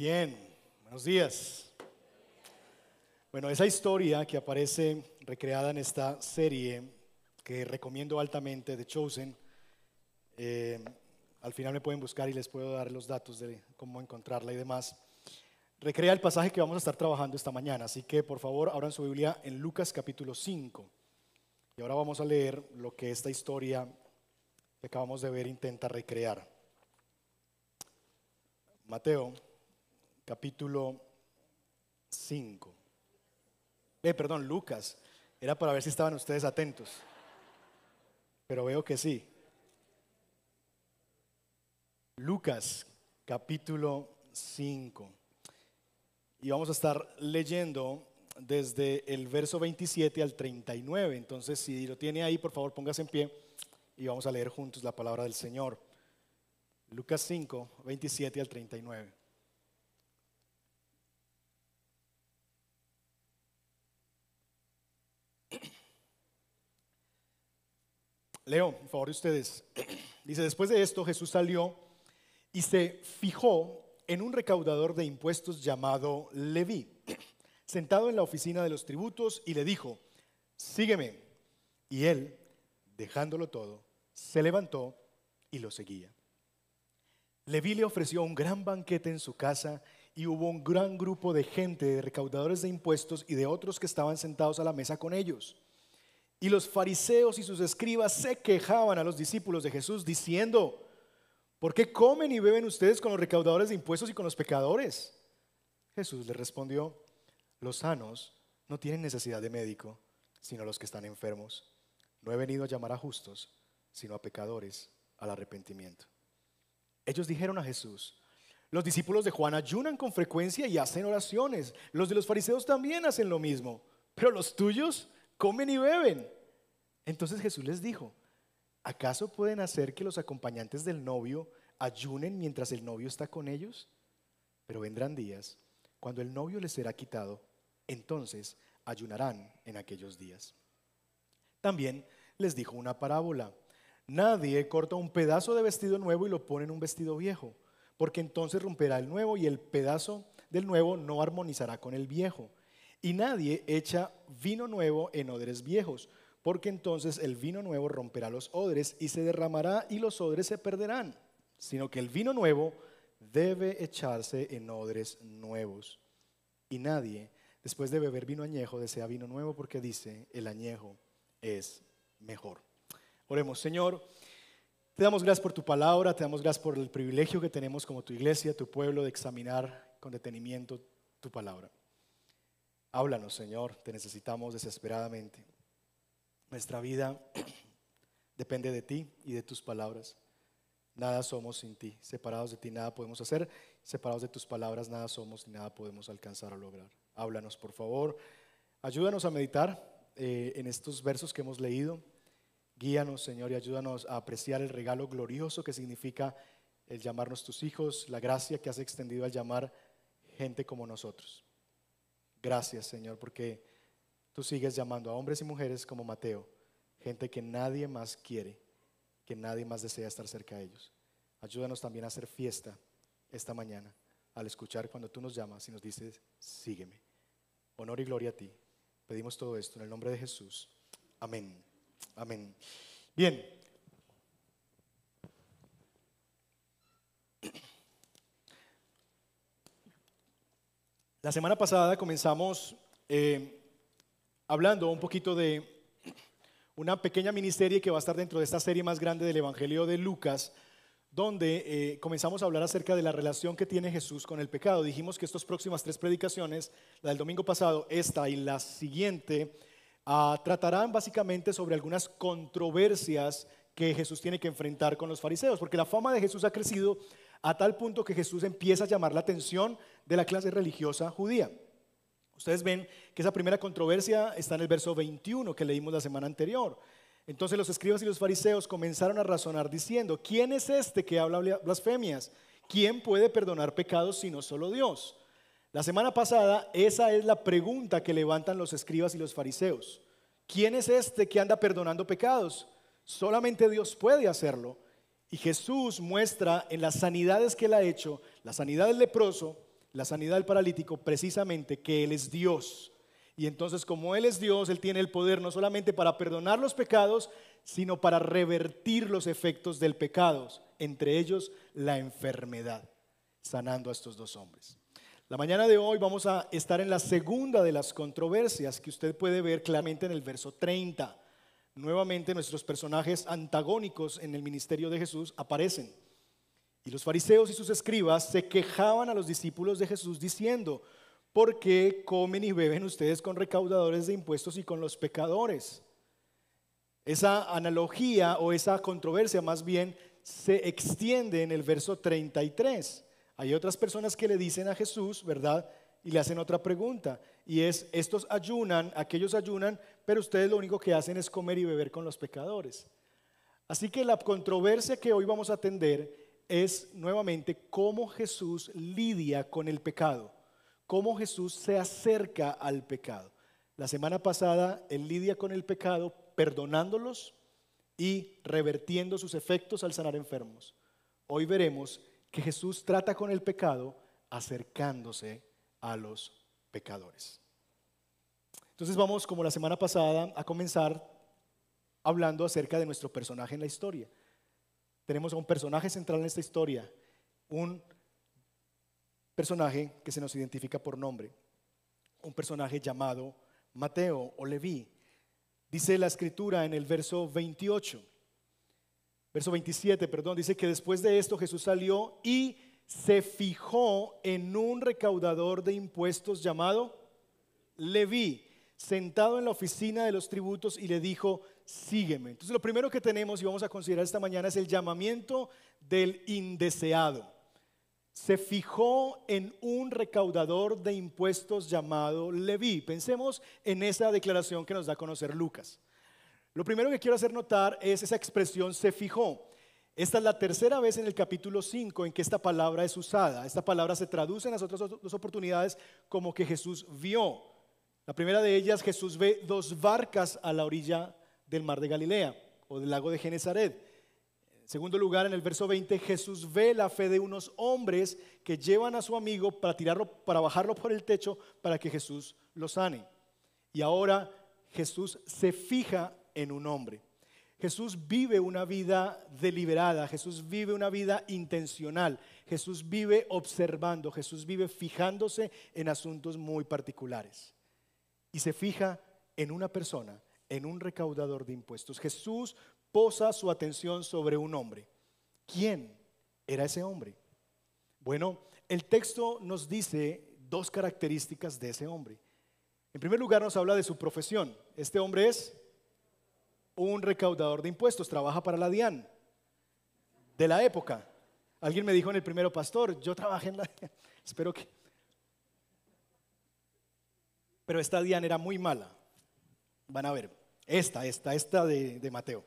Bien, buenos días. Bueno, esa historia que aparece recreada en esta serie, que recomiendo altamente, de Chosen, eh, al final me pueden buscar y les puedo dar los datos de cómo encontrarla y demás, recrea el pasaje que vamos a estar trabajando esta mañana. Así que por favor abran su Biblia en Lucas capítulo 5. Y ahora vamos a leer lo que esta historia que acabamos de ver intenta recrear. Mateo capítulo 5. Eh, perdón, Lucas. Era para ver si estaban ustedes atentos. Pero veo que sí. Lucas capítulo 5. Y vamos a estar leyendo desde el verso 27 al 39. Entonces, si lo tiene ahí, por favor, póngase en pie y vamos a leer juntos la palabra del Señor. Lucas 5, 27 al 39. Leo, por favor de ustedes. Dice, después de esto Jesús salió y se fijó en un recaudador de impuestos llamado Leví, sentado en la oficina de los tributos, y le dijo, sígueme. Y él, dejándolo todo, se levantó y lo seguía. Leví le ofreció un gran banquete en su casa y hubo un gran grupo de gente, de recaudadores de impuestos y de otros que estaban sentados a la mesa con ellos. Y los fariseos y sus escribas se quejaban a los discípulos de Jesús diciendo, ¿por qué comen y beben ustedes con los recaudadores de impuestos y con los pecadores? Jesús les respondió, los sanos no tienen necesidad de médico, sino los que están enfermos. No he venido a llamar a justos, sino a pecadores al arrepentimiento. Ellos dijeron a Jesús, los discípulos de Juan ayunan con frecuencia y hacen oraciones. Los de los fariseos también hacen lo mismo. Pero los tuyos comen y beben. Entonces Jesús les dijo, ¿acaso pueden hacer que los acompañantes del novio ayunen mientras el novio está con ellos? Pero vendrán días cuando el novio les será quitado, entonces ayunarán en aquellos días. También les dijo una parábola. Nadie corta un pedazo de vestido nuevo y lo pone en un vestido viejo, porque entonces romperá el nuevo y el pedazo del nuevo no armonizará con el viejo. Y nadie echa vino nuevo en odres viejos, porque entonces el vino nuevo romperá los odres y se derramará y los odres se perderán, sino que el vino nuevo debe echarse en odres nuevos. Y nadie, después de beber vino añejo, desea vino nuevo porque dice, el añejo es mejor. Oremos, Señor, te damos gracias por tu palabra, te damos gracias por el privilegio que tenemos como tu iglesia, tu pueblo, de examinar con detenimiento tu palabra. Háblanos, Señor, te necesitamos desesperadamente. Nuestra vida depende de ti y de tus palabras. Nada somos sin ti. Separados de ti nada podemos hacer. Separados de tus palabras nada somos ni nada podemos alcanzar o lograr. Háblanos, por favor. Ayúdanos a meditar eh, en estos versos que hemos leído. Guíanos, Señor, y ayúdanos a apreciar el regalo glorioso que significa el llamarnos tus hijos, la gracia que has extendido al llamar gente como nosotros. Gracias, Señor, porque tú sigues llamando a hombres y mujeres como Mateo, gente que nadie más quiere, que nadie más desea estar cerca de ellos. Ayúdanos también a hacer fiesta esta mañana al escuchar cuando tú nos llamas y nos dices, sígueme. Honor y gloria a ti. Pedimos todo esto en el nombre de Jesús. Amén. Amén. Bien. La semana pasada comenzamos eh, hablando un poquito de una pequeña miniserie que va a estar dentro de esta serie más grande del Evangelio de Lucas, donde eh, comenzamos a hablar acerca de la relación que tiene Jesús con el pecado. Dijimos que estas próximas tres predicaciones, la del domingo pasado, esta y la siguiente, ah, tratarán básicamente sobre algunas controversias que Jesús tiene que enfrentar con los fariseos, porque la fama de Jesús ha crecido a tal punto que Jesús empieza a llamar la atención de la clase religiosa judía. Ustedes ven que esa primera controversia está en el verso 21 que leímos la semana anterior. Entonces los escribas y los fariseos comenzaron a razonar diciendo, ¿quién es este que habla blasfemias? ¿Quién puede perdonar pecados sino solo Dios? La semana pasada esa es la pregunta que levantan los escribas y los fariseos. ¿Quién es este que anda perdonando pecados? Solamente Dios puede hacerlo. Y Jesús muestra en las sanidades que él ha hecho, la sanidad del leproso, la sanidad del paralítico precisamente que Él es Dios. Y entonces como Él es Dios, Él tiene el poder no solamente para perdonar los pecados, sino para revertir los efectos del pecado, entre ellos la enfermedad, sanando a estos dos hombres. La mañana de hoy vamos a estar en la segunda de las controversias que usted puede ver claramente en el verso 30. Nuevamente nuestros personajes antagónicos en el ministerio de Jesús aparecen. Y los fariseos y sus escribas se quejaban a los discípulos de Jesús diciendo, ¿por qué comen y beben ustedes con recaudadores de impuestos y con los pecadores? Esa analogía o esa controversia más bien se extiende en el verso 33. Hay otras personas que le dicen a Jesús, ¿verdad? Y le hacen otra pregunta. Y es, estos ayunan, aquellos ayunan, pero ustedes lo único que hacen es comer y beber con los pecadores. Así que la controversia que hoy vamos a atender es nuevamente cómo Jesús lidia con el pecado, cómo Jesús se acerca al pecado. La semana pasada él lidia con el pecado perdonándolos y revertiendo sus efectos al sanar enfermos. Hoy veremos que Jesús trata con el pecado acercándose a los pecadores. Entonces vamos, como la semana pasada, a comenzar hablando acerca de nuestro personaje en la historia tenemos a un personaje central en esta historia, un personaje que se nos identifica por nombre, un personaje llamado Mateo o Leví. Dice la escritura en el verso 28, verso 27, perdón, dice que después de esto Jesús salió y se fijó en un recaudador de impuestos llamado Leví, sentado en la oficina de los tributos y le dijo, sígueme. Entonces lo primero que tenemos y vamos a considerar esta mañana es el llamamiento del indeseado. Se fijó en un recaudador de impuestos llamado Leví. Pensemos en esa declaración que nos da a conocer Lucas. Lo primero que quiero hacer notar es esa expresión se fijó. Esta es la tercera vez en el capítulo 5 en que esta palabra es usada. Esta palabra se traduce en las otras dos oportunidades como que Jesús vio. La primera de ellas, Jesús ve dos barcas a la orilla del mar de Galilea o del lago de Genezaret. En segundo lugar, en el verso 20, Jesús ve la fe de unos hombres que llevan a su amigo para tirarlo, para bajarlo por el techo para que Jesús lo sane. Y ahora Jesús se fija en un hombre. Jesús vive una vida deliberada, Jesús vive una vida intencional, Jesús vive observando, Jesús vive fijándose en asuntos muy particulares. Y se fija en una persona en un recaudador de impuestos. Jesús posa su atención sobre un hombre. ¿Quién era ese hombre? Bueno, el texto nos dice dos características de ese hombre. En primer lugar nos habla de su profesión. Este hombre es un recaudador de impuestos, trabaja para la DIAN de la época. Alguien me dijo en el primero, pastor, yo trabajé en la... Espero que... Pero esta DIAN era muy mala. Van a ver. Esta, esta, esta de, Mateo.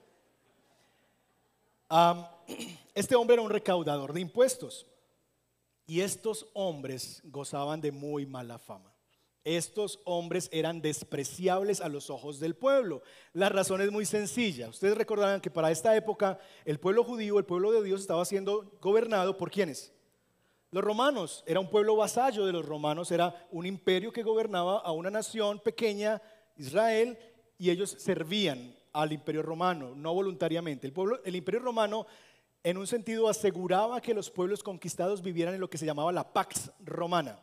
este hombre era un recaudador de impuestos y estos hombres gozaban de muy mala fama. Estos hombres eran despreciables a los ojos del pueblo. La razón es muy sencilla. Ustedes recordarán que para esta época el pueblo judío, el pueblo de Dios, estaba siendo gobernado por quienes? Los romanos. Era un pueblo vasallo de los romanos, era un imperio que gobernaba a una nación pequeña, Israel, y ellos servían al imperio romano, no voluntariamente. El, pueblo, el imperio romano en un sentido aseguraba que los pueblos conquistados vivieran en lo que se llamaba la Pax Romana.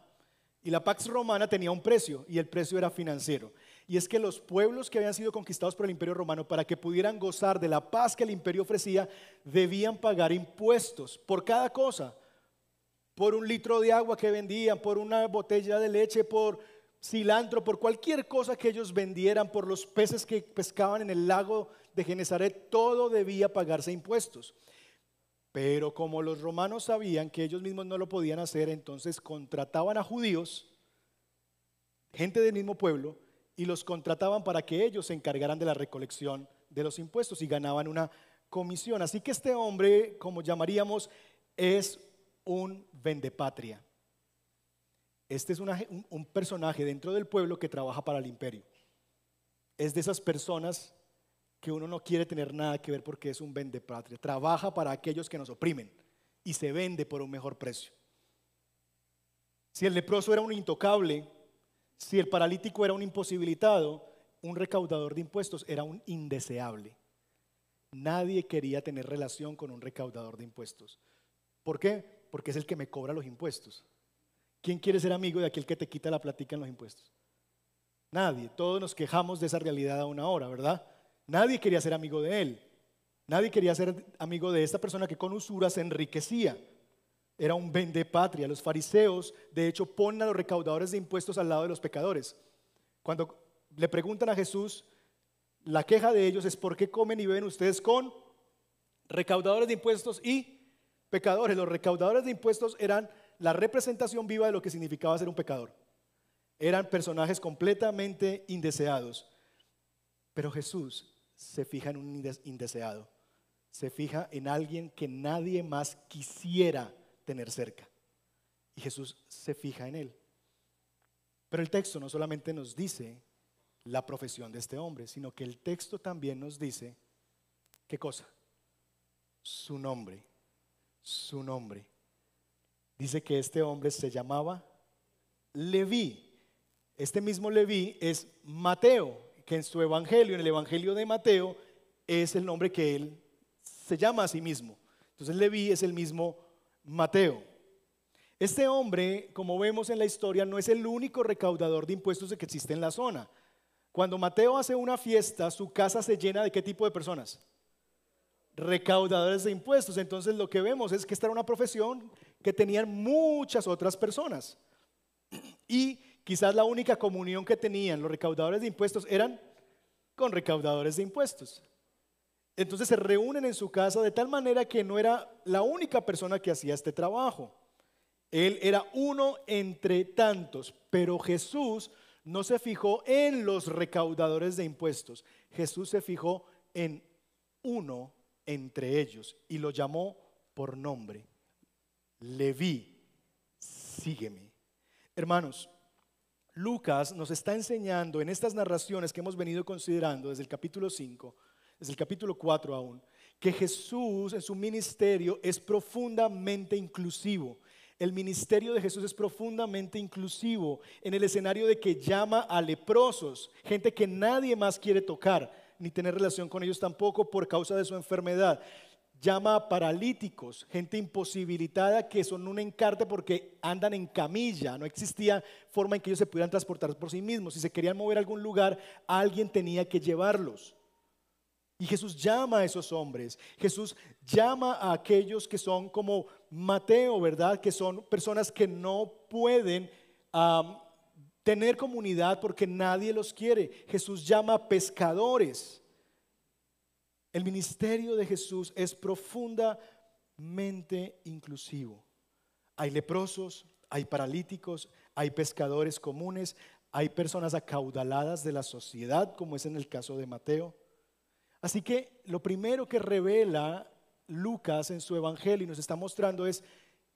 Y la Pax Romana tenía un precio y el precio era financiero. Y es que los pueblos que habían sido conquistados por el imperio romano, para que pudieran gozar de la paz que el imperio ofrecía, debían pagar impuestos por cada cosa. Por un litro de agua que vendían, por una botella de leche, por cilantro, por cualquier cosa que ellos vendieran, por los peces que pescaban en el lago de Genezaret, todo debía pagarse impuestos. Pero como los romanos sabían que ellos mismos no lo podían hacer, entonces contrataban a judíos, gente del mismo pueblo, y los contrataban para que ellos se encargaran de la recolección de los impuestos y ganaban una comisión. Así que este hombre, como llamaríamos, es un vendepatria. Este es un, personaje dentro del pueblo que trabaja para el imperio. Es de esas personas que uno no quiere tener nada que ver porque es un patria. Trabaja para aquellos que nos oprimen y se vende por un mejor precio. Si el leproso era un intocable, si el paralítico era un imposibilitado, un recaudador de impuestos era un indeseable. Nadie quería tener relación con un recaudador de impuestos. ¿Por qué? Porque es el que me cobra los impuestos. ¿Quién quiere ser amigo de aquel que te quita la platica en los impuestos? Nadie. Todos nos quejamos de esa realidad a una hora, ¿verdad? Nadie quería ser amigo de él. Nadie quería ser amigo de esta persona que con usura se enriquecía. Era un patria. Los fariseos, de hecho, ponen a los recaudadores de impuestos al lado de los pecadores. Cuando le preguntan a Jesús, la queja de ellos es ¿por qué comen y beben ustedes con recaudadores de impuestos y pecadores? Los recaudadores de impuestos eran la representación viva de lo que significaba ser un pecador. Eran personajes completamente indeseados. Pero Jesús se fija en un indeseado. Se fija en alguien que nadie más quisiera tener cerca. Y Jesús se fija en él. Pero el texto no solamente nos dice la profesión de este hombre, sino que el texto también nos dice, ¿qué cosa? Su nombre, su nombre. Dice que este hombre se llamaba Leví. Este mismo Leví es Mateo, que en su evangelio, en el evangelio de Mateo, es el nombre que él se llama a sí mismo. Entonces Leví es el mismo Mateo. Este hombre, como vemos en la historia, no es el único recaudador de impuestos que existe en la zona. Cuando Mateo hace una fiesta, su casa se llena de qué tipo de personas? Recaudadores de impuestos. Entonces lo que vemos es que esta era una profesión que tenían muchas otras personas. Y quizás la única comunión que tenían los recaudadores de impuestos eran con recaudadores de impuestos. Entonces se reúnen en su casa de tal manera que no era la única persona que hacía este trabajo. Él era uno entre tantos, pero Jesús no se fijó en los recaudadores de impuestos. Jesús se fijó en uno entre ellos y lo llamó por nombre. Leví, sígueme. Hermanos, Lucas nos está enseñando en estas narraciones que hemos venido considerando desde el capítulo 5 desde el capítulo 4 aún, que Jesús en su ministerio es profundamente inclusivo. El ministerio de Jesús es profundamente inclusivo en el escenario de que llama a leprosos, gente que nadie más quiere tocar, ni tener relación con ellos tampoco por causa de su enfermedad. Llama a paralíticos, gente imposibilitada que son un encarte porque andan en camilla. No existía forma en que ellos se pudieran transportar por sí mismos. Si se querían mover a algún lugar, alguien tenía que llevarlos. Y Jesús llama a esos hombres. Jesús llama a aquellos que son como Mateo, ¿verdad? Que son personas que no pueden tener comunidad porque nadie los quiere. Jesús llama a pescadores. El ministerio de Jesús es profundamente inclusivo. Hay leprosos, hay paralíticos, hay pescadores comunes, hay personas acaudaladas de la sociedad, como es en el caso de Mateo. Así que lo primero que revela Lucas en su evangelio y nos está mostrando es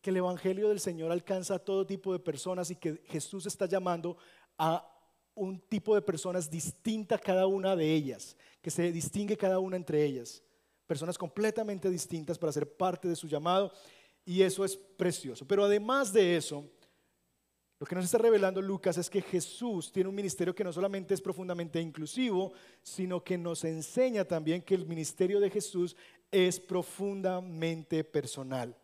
que el evangelio del Señor alcanza a todo tipo de personas y que Jesús está llamando a un tipo de personas distinta cada una de ellas, que se distingue cada una entre ellas, personas completamente distintas para ser parte de su llamado y eso es precioso. Pero además de eso, lo que nos está revelando Lucas es que Jesús tiene un ministerio que no solamente es profundamente inclusivo, sino que nos enseña también que el ministerio de Jesús es profundamente personal.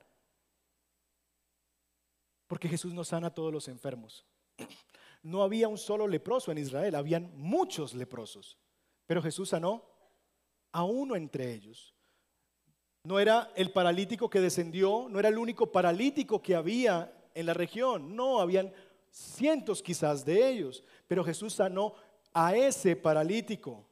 Porque Jesús no sana a todos los enfermos. No había un solo leproso en Israel, habían muchos leprosos. Pero Jesús sanó a uno entre ellos. No era el paralítico que descendió, no era el único paralítico que había en la región. No, habían cientos quizás de ellos, pero Jesús sanó a ese paralítico.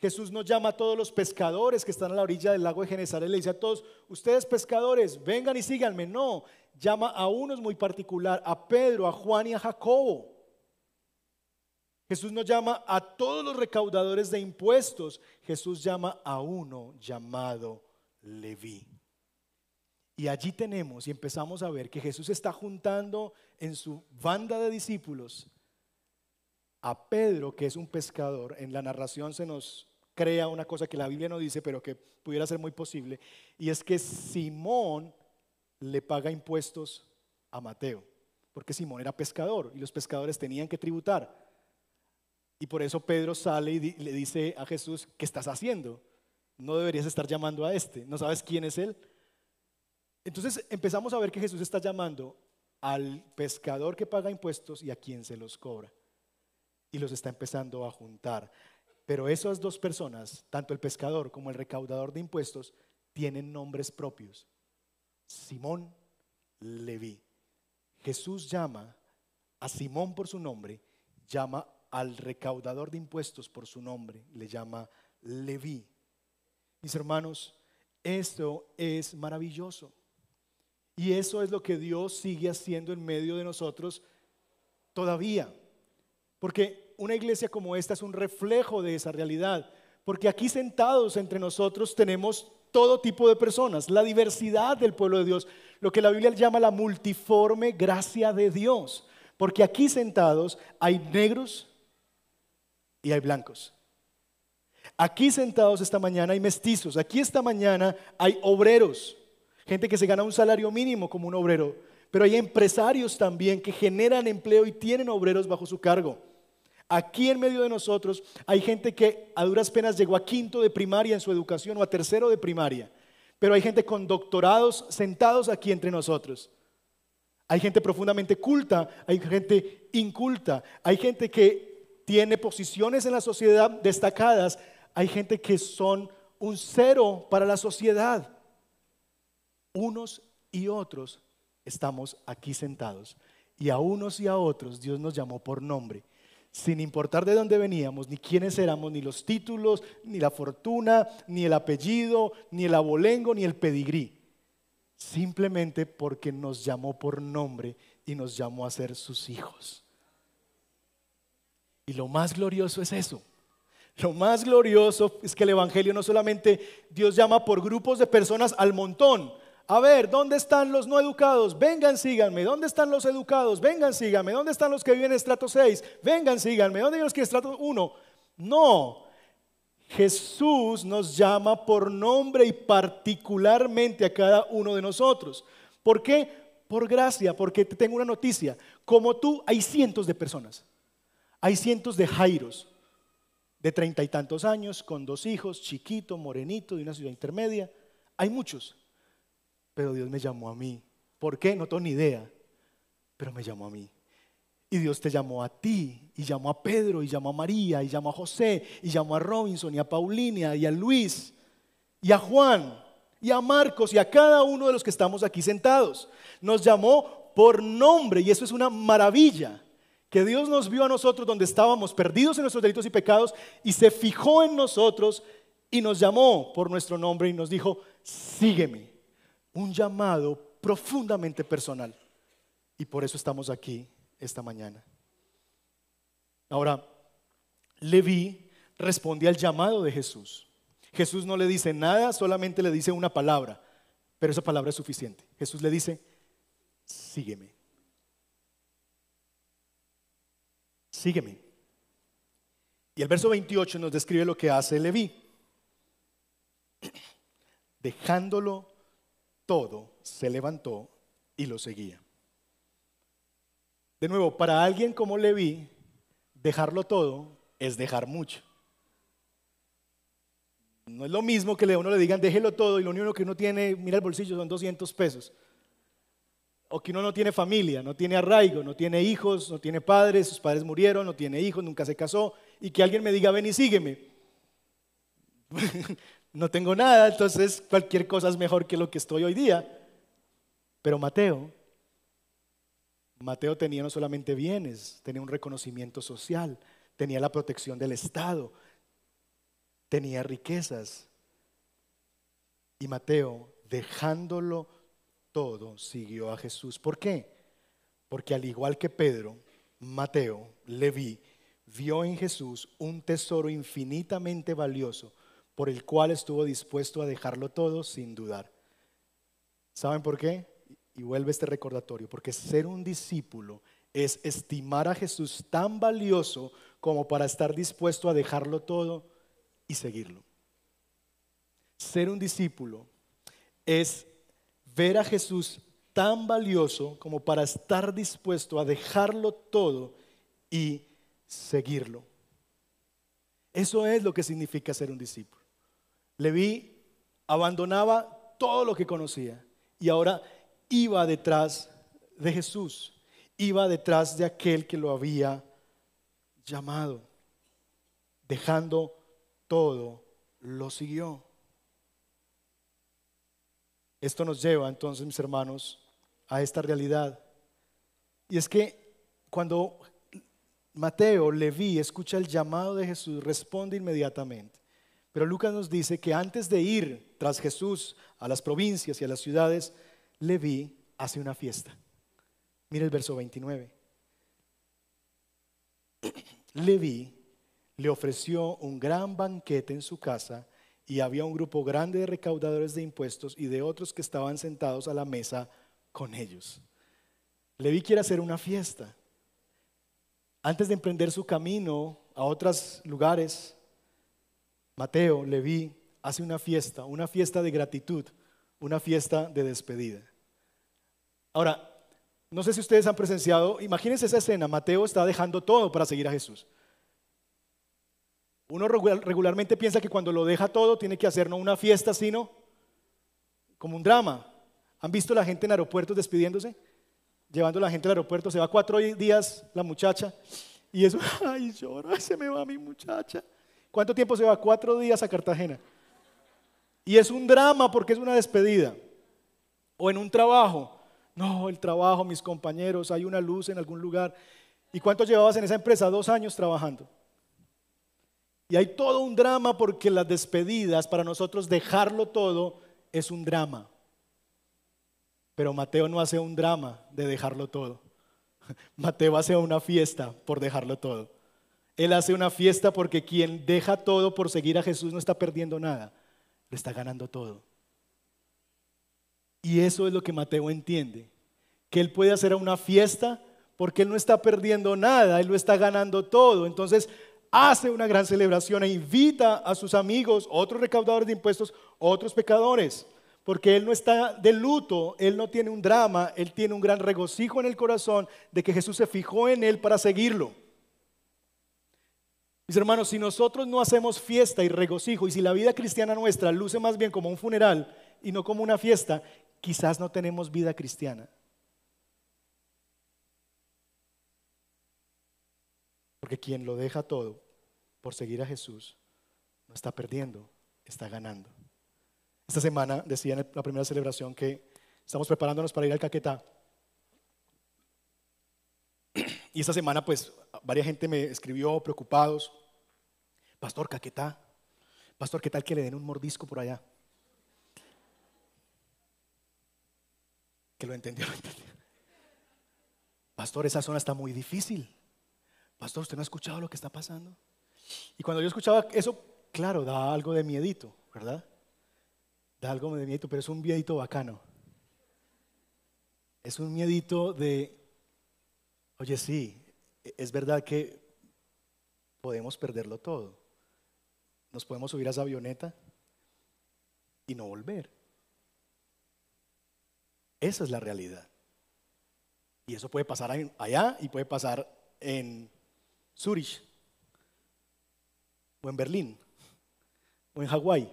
Jesús no llama a todos los pescadores que están a la orilla del lago de Genesaret, le dice a todos, ustedes pescadores, vengan y síganme. No, llama a unos muy particular, a Pedro, a Juan y a Jacobo. Jesús no llama a todos los recaudadores de impuestos, Jesús llama a uno llamado Leví. Y allí tenemos y empezamos a ver que Jesús está juntando en su banda de discípulos a Pedro, que es un pescador. En la narración se nos crea una cosa que la Biblia no dice, pero que pudiera ser muy posible, y es que Simón le paga impuestos a Mateo. porque Simón era pescador y los pescadores tenían que tributar. Y por eso Pedro sale y le dice a Jesús, ¿qué estás haciendo? No deberías estar llamando a este, ¿no sabes quién es él? Entonces empezamos a ver que Jesús está llamando al pescador que paga impuestos y a quien se los cobra. Y los está empezando a juntar. Pero esas dos personas, tanto el pescador como el recaudador de impuestos, tienen nombres propios. Simón, Leví. Jesús llama a Simón por su nombre, llama al recaudador de impuestos por su nombre, le llama Leví. Mis hermanos, esto es maravilloso. Y eso es lo que Dios sigue haciendo en medio de nosotros todavía. Porque una iglesia como esta es un reflejo de esa realidad. Porque aquí sentados entre nosotros tenemos todo tipo de personas, la diversidad del pueblo de Dios, lo que la Biblia llama la multiforme gracia de Dios. Porque aquí sentados hay negros hay blancos. Aquí sentados esta mañana hay mestizos, aquí esta mañana hay obreros, gente que se gana un salario mínimo como un obrero, pero hay empresarios también que generan empleo y tienen obreros bajo su cargo. Aquí en medio de nosotros hay gente que a duras penas llegó a quinto de primaria en su educación o a tercero de primaria, pero hay gente con doctorados sentados aquí entre nosotros. Hay gente profundamente culta, hay gente inculta, hay gente que tiene posiciones en la sociedad destacadas, hay gente que son un cero para la sociedad unos y otros estamos aquí sentados. Y a unos y a otros Dios nos llamó por nombre, sin importar de dónde veníamos, ni quiénes éramos, ni los títulos, ni la fortuna, ni el apellido, ni el abolengo, ni el pedigrí. Simplemente porque nos llamó por nombre y nos llamó a ser sus hijos. Y lo más glorioso es eso. Lo más glorioso es que el Evangelio no solamente Dios llama por grupos de personas al montón, a ver, ¿dónde están los no educados? Vengan, síganme. ¿Dónde están los educados? Vengan, síganme. ¿Dónde están los que viven en estrato 6? Vengan, síganme. ¿Dónde viven los que en estrato 1? No. Jesús nos llama por nombre y particularmente a cada uno de nosotros. ¿Por qué? Por gracia, porque te tengo una noticia. Como tú, hay cientos de personas. Hay cientos de Jairos, de treinta y tantos años, con dos hijos, chiquito, morenito, de una ciudad intermedia. Hay muchos pero Dios me llamó a mí. ¿Por qué? No tengo ni idea, pero me llamó a mí. Y Dios te llamó a ti, y llamó a Pedro, y llamó a María, y llamó a José, y llamó a Robinson, y a Paulina, y a Luis, y a Juan, y a Marcos, y a cada uno de los que estamos aquí sentados. Nos llamó por nombre, y eso es una maravilla. Que Dios nos vio a nosotros donde estábamos perdidos en nuestros delitos y pecados, y se fijó en nosotros, y nos llamó por nuestro nombre, y nos dijo, sígueme un llamado profundamente personal. Y por eso estamos aquí esta mañana. Ahora, Leví responde al llamado de Jesús. Jesús no le dice nada, solamente le dice una palabra, pero esa palabra es suficiente. Jesús le dice, sígueme. Sígueme. Y el verso 28 nos describe lo que hace Leví. Dejándolo todo, se levantó y lo seguía. De nuevo, para alguien como Leví, dejarlo todo es dejar mucho. No es lo mismo que a uno le digan déjelo todo y lo único que uno tiene, mira el bolsillo, son 200 pesos. O que uno no tiene familia, no tiene arraigo, no tiene hijos, no tiene padres, sus padres murieron, no tiene hijos, nunca se casó. Y que alguien me diga ven y sígueme. no tengo nada, entonces cualquier cosa es mejor que lo que estoy hoy día. Pero Mateo, Mateo tenía no solamente bienes, tenía un reconocimiento social, tenía la protección del Estado, tenía riquezas. Y Mateo, dejándolo todo, siguió a Jesús. ¿Por qué? Porque al igual que Pedro, Mateo, Leví, vio en Jesús un tesoro infinitamente valioso por el cual estuvo dispuesto a dejarlo todo sin dudar. ¿Saben por qué? Y vuelve este recordatorio, porque ser un discípulo es estimar a Jesús tan valioso como para estar dispuesto a dejarlo todo y seguirlo. Ser un discípulo es ver a Jesús tan valioso como para estar dispuesto a dejarlo todo y seguirlo. Eso es lo que significa ser un discípulo. Leví abandonaba todo lo que conocía y ahora iba detrás de Jesús, iba detrás de aquel que lo había llamado. Dejando todo, lo siguió. Esto nos lleva entonces, mis hermanos, a esta realidad. Y es que cuando Mateo, Leví, escucha el llamado de Jesús, responde inmediatamente. Pero Lucas nos dice que antes de ir tras Jesús a las provincias y a las ciudades, Leví hace una fiesta. Mire el verso 29. Leví le ofreció un gran banquete en su casa y había un grupo grande de recaudadores de impuestos y de otros que estaban sentados a la mesa con ellos. Leví quiere hacer una fiesta. Antes de emprender su camino a otros lugares, Mateo, Leví, hace una fiesta, una fiesta de gratitud, una fiesta de despedida. Ahora, no sé si ustedes han presenciado, imagínense esa escena, Mateo está dejando todo para seguir a Jesús. Uno regularmente piensa que cuando lo deja todo tiene que hacer no una fiesta, sino como un drama. ¿Han visto la gente en aeropuertos despidiéndose? Llevando a la gente al aeropuerto, se va cuatro días la muchacha y eso, ay, llora, se me va mi muchacha. ¿Cuánto tiempo se va? Cuatro días a Cartagena. Y es un drama porque es una despedida. O en un trabajo. No, el trabajo, mis compañeros, hay una luz en algún lugar. ¿Y cuánto llevabas en esa empresa? Dos años trabajando. Y hay todo un drama porque las despedidas, para nosotros dejarlo todo, es un drama. Pero Mateo no hace un drama de dejarlo todo. Mateo hace una fiesta por dejarlo todo. Él hace una fiesta porque quien deja todo por seguir a Jesús no está perdiendo nada, le está ganando todo. Y eso es lo que Mateo entiende, que él puede hacer una fiesta porque él no está perdiendo nada, él lo está ganando todo. Entonces, hace una gran celebración e invita a sus amigos, otros recaudadores de impuestos, otros pecadores, porque él no está de luto, él no tiene un drama, él tiene un gran regocijo en el corazón de que Jesús se fijó en él para seguirlo. Mis hermanos, si nosotros no hacemos fiesta y regocijo, y si la vida cristiana nuestra luce más bien como un funeral y no como una fiesta, quizás no tenemos vida cristiana. Porque quien lo deja todo por seguir a Jesús no está perdiendo, está ganando. Esta semana decía en la primera celebración que estamos preparándonos para ir al Caquetá. Y esta semana pues varias gente me escribió preocupados. Pastor, Caquetá. Pastor, ¿qué tal que le den un mordisco por allá? Que lo entendió, lo entendió. Pastor, esa zona está muy difícil. Pastor, ¿usted no ha escuchado lo que está pasando? Y cuando yo escuchaba eso, claro, da algo de miedito, ¿verdad? Da algo de miedito, pero es un miedito bacano. Es un miedito de, oye, sí, es verdad que podemos perderlo todo. Nos podemos subir a esa avioneta y no volver. Esa es la realidad. Y eso puede pasar allá y puede pasar en Zurich, o en Berlín, o en Hawái.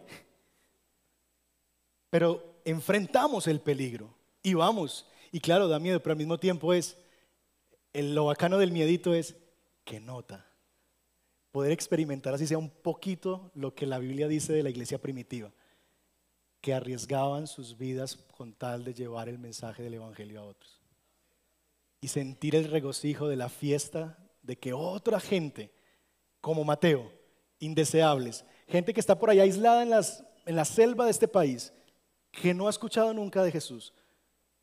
Pero enfrentamos el peligro y vamos. Y claro, da miedo, pero al mismo tiempo es, el, lo bacano del miedito es que nota. Poder experimentar así sea un poquito lo que la Biblia dice de la iglesia primitiva, que arriesgaban sus vidas con tal de llevar el mensaje del Evangelio a otros. Y sentir el regocijo de la fiesta de que otra gente, como Mateo, indeseables, gente que está por allá aislada en, la selva de este país, que no ha escuchado nunca de Jesús,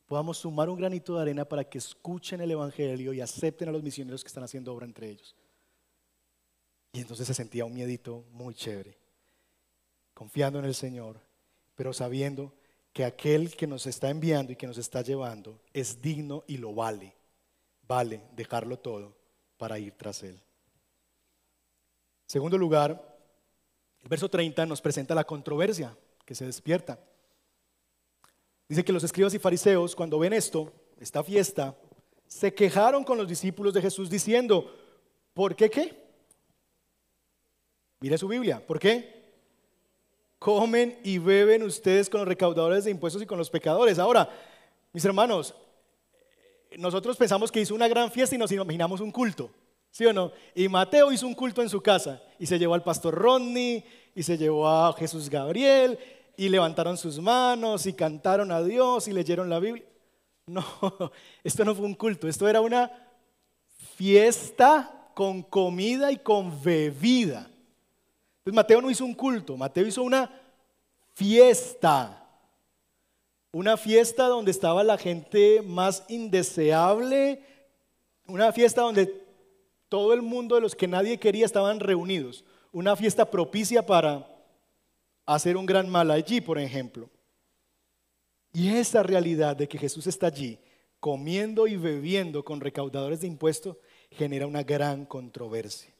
podamos sumar un granito de arena para que escuchen el Evangelio y acepten a los misioneros que están haciendo obra entre ellos. Y entonces se sentía un miedito muy chévere, confiando en el Señor, pero sabiendo que aquel que nos está enviando y que nos está llevando es digno y lo vale. Vale dejarlo todo para ir tras Él. Segundo lugar, el verso 30 nos presenta la controversia que se despierta. Dice que los escribas y fariseos, cuando ven esto, esta fiesta, se quejaron con los discípulos de Jesús diciendo, ¿por qué qué? Mire su Biblia, ¿por qué? Comen y beben ustedes con los recaudadores de impuestos y con los pecadores. Ahora, mis hermanos, nosotros pensamos que hizo una gran fiesta y nos imaginamos un culto, ¿sí o no? Y Mateo hizo un culto en su casa y se llevó al pastor Rodney y se llevó a Jesús Gabriel y levantaron sus manos y cantaron a Dios y leyeron la Biblia. No, esto no fue un culto, esto era una fiesta con comida y con bebida. Entonces Mateo no hizo un culto, Mateo hizo una fiesta. Una fiesta donde estaba la gente más indeseable, una fiesta donde todo el mundo de los que nadie quería estaban reunidos, una fiesta propicia para hacer un gran mal allí, por ejemplo. Y esa realidad de que Jesús está allí comiendo y bebiendo con recaudadores de impuestos genera una gran controversia.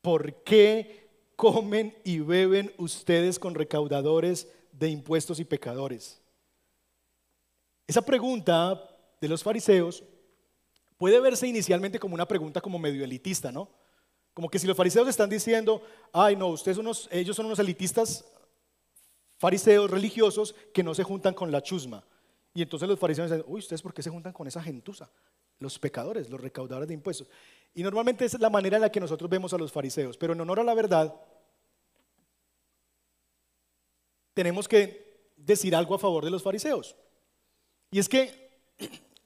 ¿Por qué comen y beben ustedes con recaudadores de impuestos y pecadores? Esa pregunta de los fariseos puede verse inicialmente como una pregunta como medio elitista, ¿no? Como que si los fariseos están diciendo, ay no, ustedes son unos, ellos son unos elitistas fariseos religiosos que no se juntan con la chusma. Y entonces los fariseos dicen, uy, ¿ustedes por qué se juntan con esa gentuza? Los pecadores, los recaudadores de impuestos. Y normalmente es la manera en la que nosotros vemos a los fariseos. Pero en honor a la verdad, tenemos que decir algo a favor de los fariseos. Y es que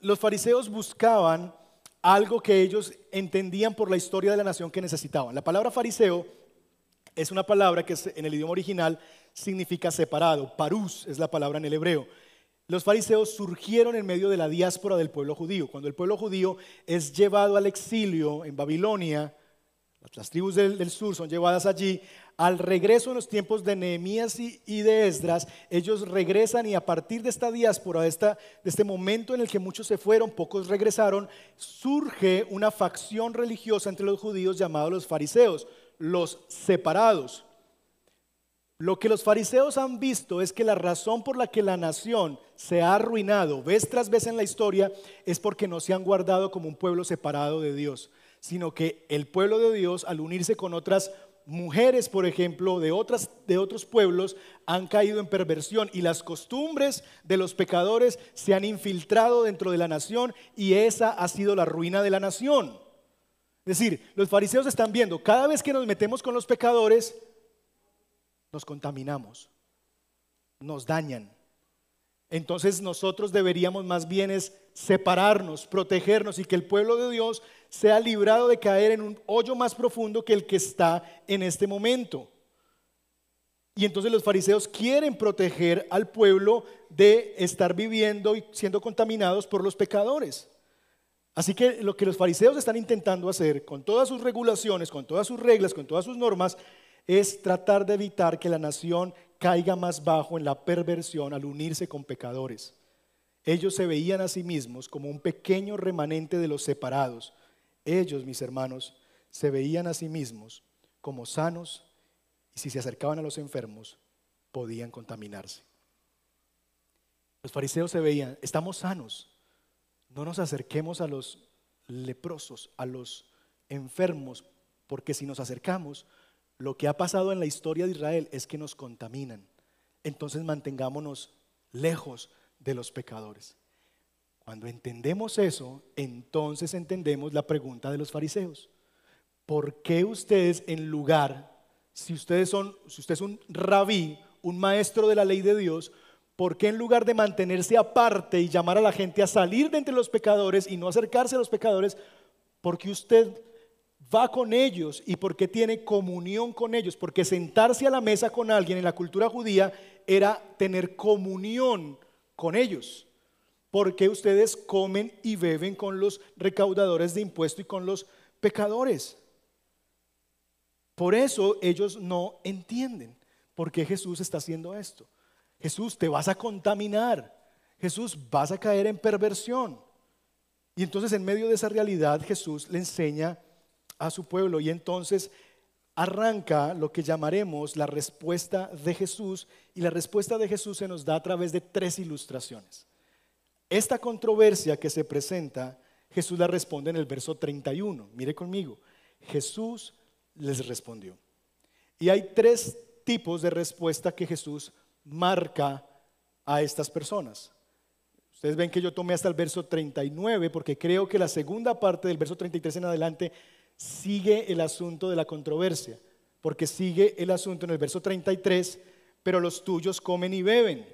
los fariseos buscaban algo que ellos entendían por la historia de la nación que necesitaban. La palabra fariseo es una palabra que en el idioma original significa separado. Parús es la palabra en el hebreo. Los fariseos surgieron en medio de la diáspora del pueblo judío. Cuando el pueblo judío es llevado al exilio en Babilonia, las tribus del, sur son llevadas allí, al regreso en los tiempos de Nehemías y, de Esdras, ellos regresan y a partir de esta diáspora, de, este momento en el que muchos se fueron, pocos regresaron, surge una facción religiosa entre los judíos llamados los fariseos, los separados. Lo que los fariseos han visto es que la razón por la que la nación se ha arruinado vez tras vez en la historia es porque no se han guardado como un pueblo separado de Dios, sino que el pueblo de Dios al unirse con otras mujeres, por ejemplo, de, otras, de otros pueblos, han caído en perversión y las costumbres de los pecadores se han infiltrado dentro de la nación y esa ha sido la ruina de la nación. Es decir, los fariseos están viendo, cada vez que nos metemos con los pecadores, nos contaminamos, nos dañan. Entonces nosotros deberíamos más bien es separarnos, protegernos y que el pueblo de Dios sea librado de caer en un hoyo más profundo que el que está en este momento. Y entonces los fariseos quieren proteger al pueblo de estar viviendo y siendo contaminados por los pecadores. Así que lo que los fariseos están intentando hacer con todas sus regulaciones, con todas sus reglas, con todas sus normas, es tratar de evitar que la nación caiga más bajo en la perversión al unirse con pecadores. Ellos se veían a sí mismos como un pequeño remanente de los separados. Ellos, mis hermanos, se veían a sí mismos como sanos y si se acercaban a los enfermos podían contaminarse. Los fariseos se veían, estamos sanos, no nos acerquemos a los leprosos, a los enfermos, porque si nos acercamos lo que ha pasado en la historia de Israel es que nos contaminan. Entonces mantengámonos lejos de los pecadores. Cuando entendemos eso, entonces entendemos la pregunta de los fariseos. ¿Por qué ustedes en lugar, si ustedes son, si usted es un rabí, un maestro de la ley de Dios, ¿por qué en lugar de mantenerse aparte y llamar a la gente a salir de entre los pecadores y no acercarse a los pecadores, por qué usted va con ellos y porque tiene comunión con ellos, porque sentarse a la mesa con alguien en la cultura judía era tener comunión con ellos, porque ustedes comen y beben con los recaudadores de impuestos y con los pecadores. Por eso ellos no entienden por qué Jesús está haciendo esto. Jesús, te vas a contaminar. Jesús, vas a caer en perversión. Y entonces en medio de esa realidad Jesús le enseña a su pueblo. Y entonces arranca lo que llamaremos la respuesta de Jesús y la respuesta de Jesús se nos da a través de tres ilustraciones. Esta controversia que se presenta, Jesús la responde en el verso 31. Mire conmigo, Jesús les respondió. Y hay tres tipos de respuesta que Jesús marca a estas personas. Ustedes ven que yo tomé hasta el verso 39 porque creo que la segunda parte del verso 33 en adelante sigue el asunto de la controversia, porque sigue el asunto en el verso 33, pero los tuyos comen y beben.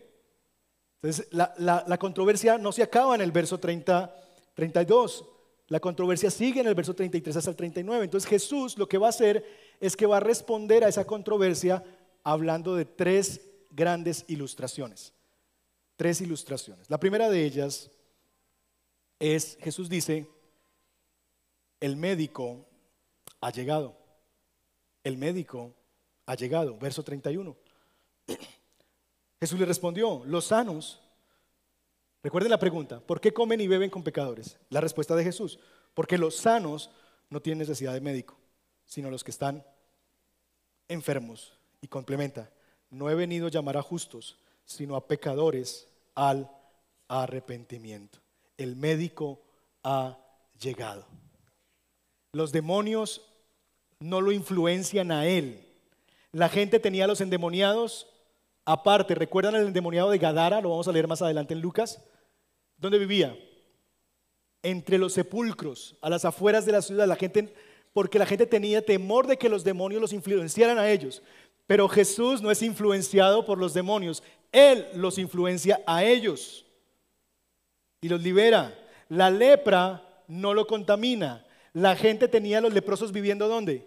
Entonces, la, controversia no se acaba en el verso 30, 32, la controversia sigue en el verso 33 hasta el 39. Entonces Jesús lo que va a hacer es que va a responder a esa controversia hablando de tres grandes ilustraciones. Tres ilustraciones. La primera de ellas es, Jesús dice, el médico ha llegado. El médico ha llegado. Verso 31. Jesús le respondió, los sanos, recuerden la pregunta, ¿por qué comen y beben con pecadores? La respuesta de Jesús, porque los sanos no tienen necesidad de médico, sino los que están enfermos. Y complementa, no he venido a llamar a justos, sino a pecadores al arrepentimiento. El médico ha llegado. Los demonios no lo influencian a él. La gente tenía a los endemoniados aparte. ¿Recuerdan el endemoniado de Gadara? Lo vamos a leer más adelante en Lucas. ¿Dónde vivía? Entre los sepulcros, a las afueras de la ciudad. La gente, porque la gente tenía temor de que los demonios los influenciaran a ellos. Pero Jesús no es influenciado por los demonios. Él los influencia a ellos y los libera. La lepra no lo contamina. La gente tenía a los leprosos viviendo ¿dónde?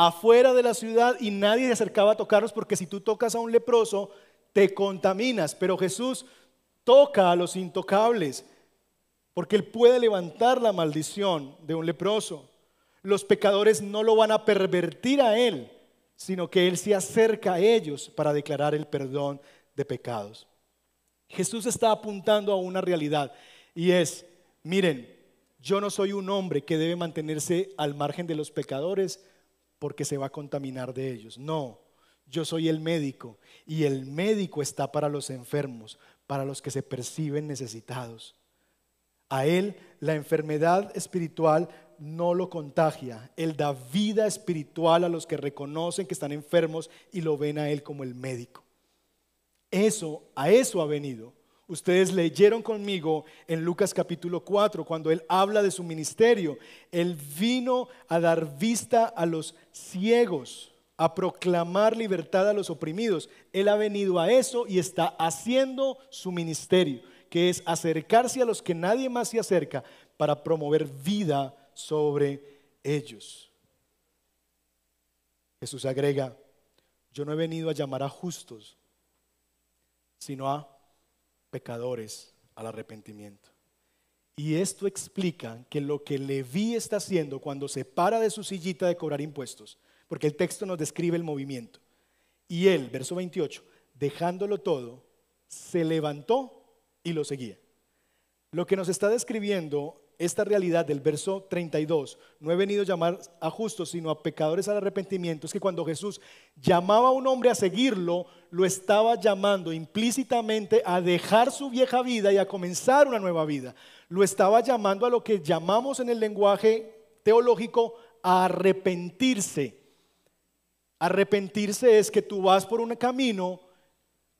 Afuera de la ciudad y nadie se acercaba a tocarlos porque si tú tocas a un leproso te contaminas. Pero Jesús toca a los intocables porque Él puede levantar la maldición de un leproso. Los pecadores no lo van a pervertir a Él, sino que Él se acerca a ellos para declarar el perdón de pecados. Jesús está apuntando a una realidad y es, miren, yo no soy un hombre que debe mantenerse al margen de los pecadores porque se va a contaminar de ellos. No, yo soy el médico y el médico está para los enfermos, para los que se perciben necesitados. A él la enfermedad espiritual no lo contagia. Él da vida espiritual a los que reconocen que están enfermos y lo ven a él como el médico. Eso, a eso ha venido. Ustedes leyeron conmigo en Lucas capítulo 4 cuando él habla de su ministerio. Él vino a dar vista a los ciegos, a proclamar libertad a los oprimidos. Él ha venido a eso y está haciendo su ministerio, que es acercarse a los que nadie más se acerca para promover vida sobre ellos. Jesús agrega, yo no he venido a llamar a justos, sino a pecadores al arrepentimiento. Y esto explica que lo que Leví está haciendo cuando se para de su sillita de cobrar impuestos, porque el texto nos describe el movimiento, y él, verso 28, dejándolo todo, se levantó y lo seguía. Lo que nos está describiendo esta realidad del verso 32, no he venido a llamar a justos, sino a pecadores al arrepentimiento, es que cuando Jesús llamaba a un hombre a seguirlo, lo estaba llamando implícitamente a dejar su vieja vida y a comenzar una nueva vida. Lo estaba llamando a lo que llamamos en el lenguaje teológico a arrepentirse. Arrepentirse es que tú vas por un camino,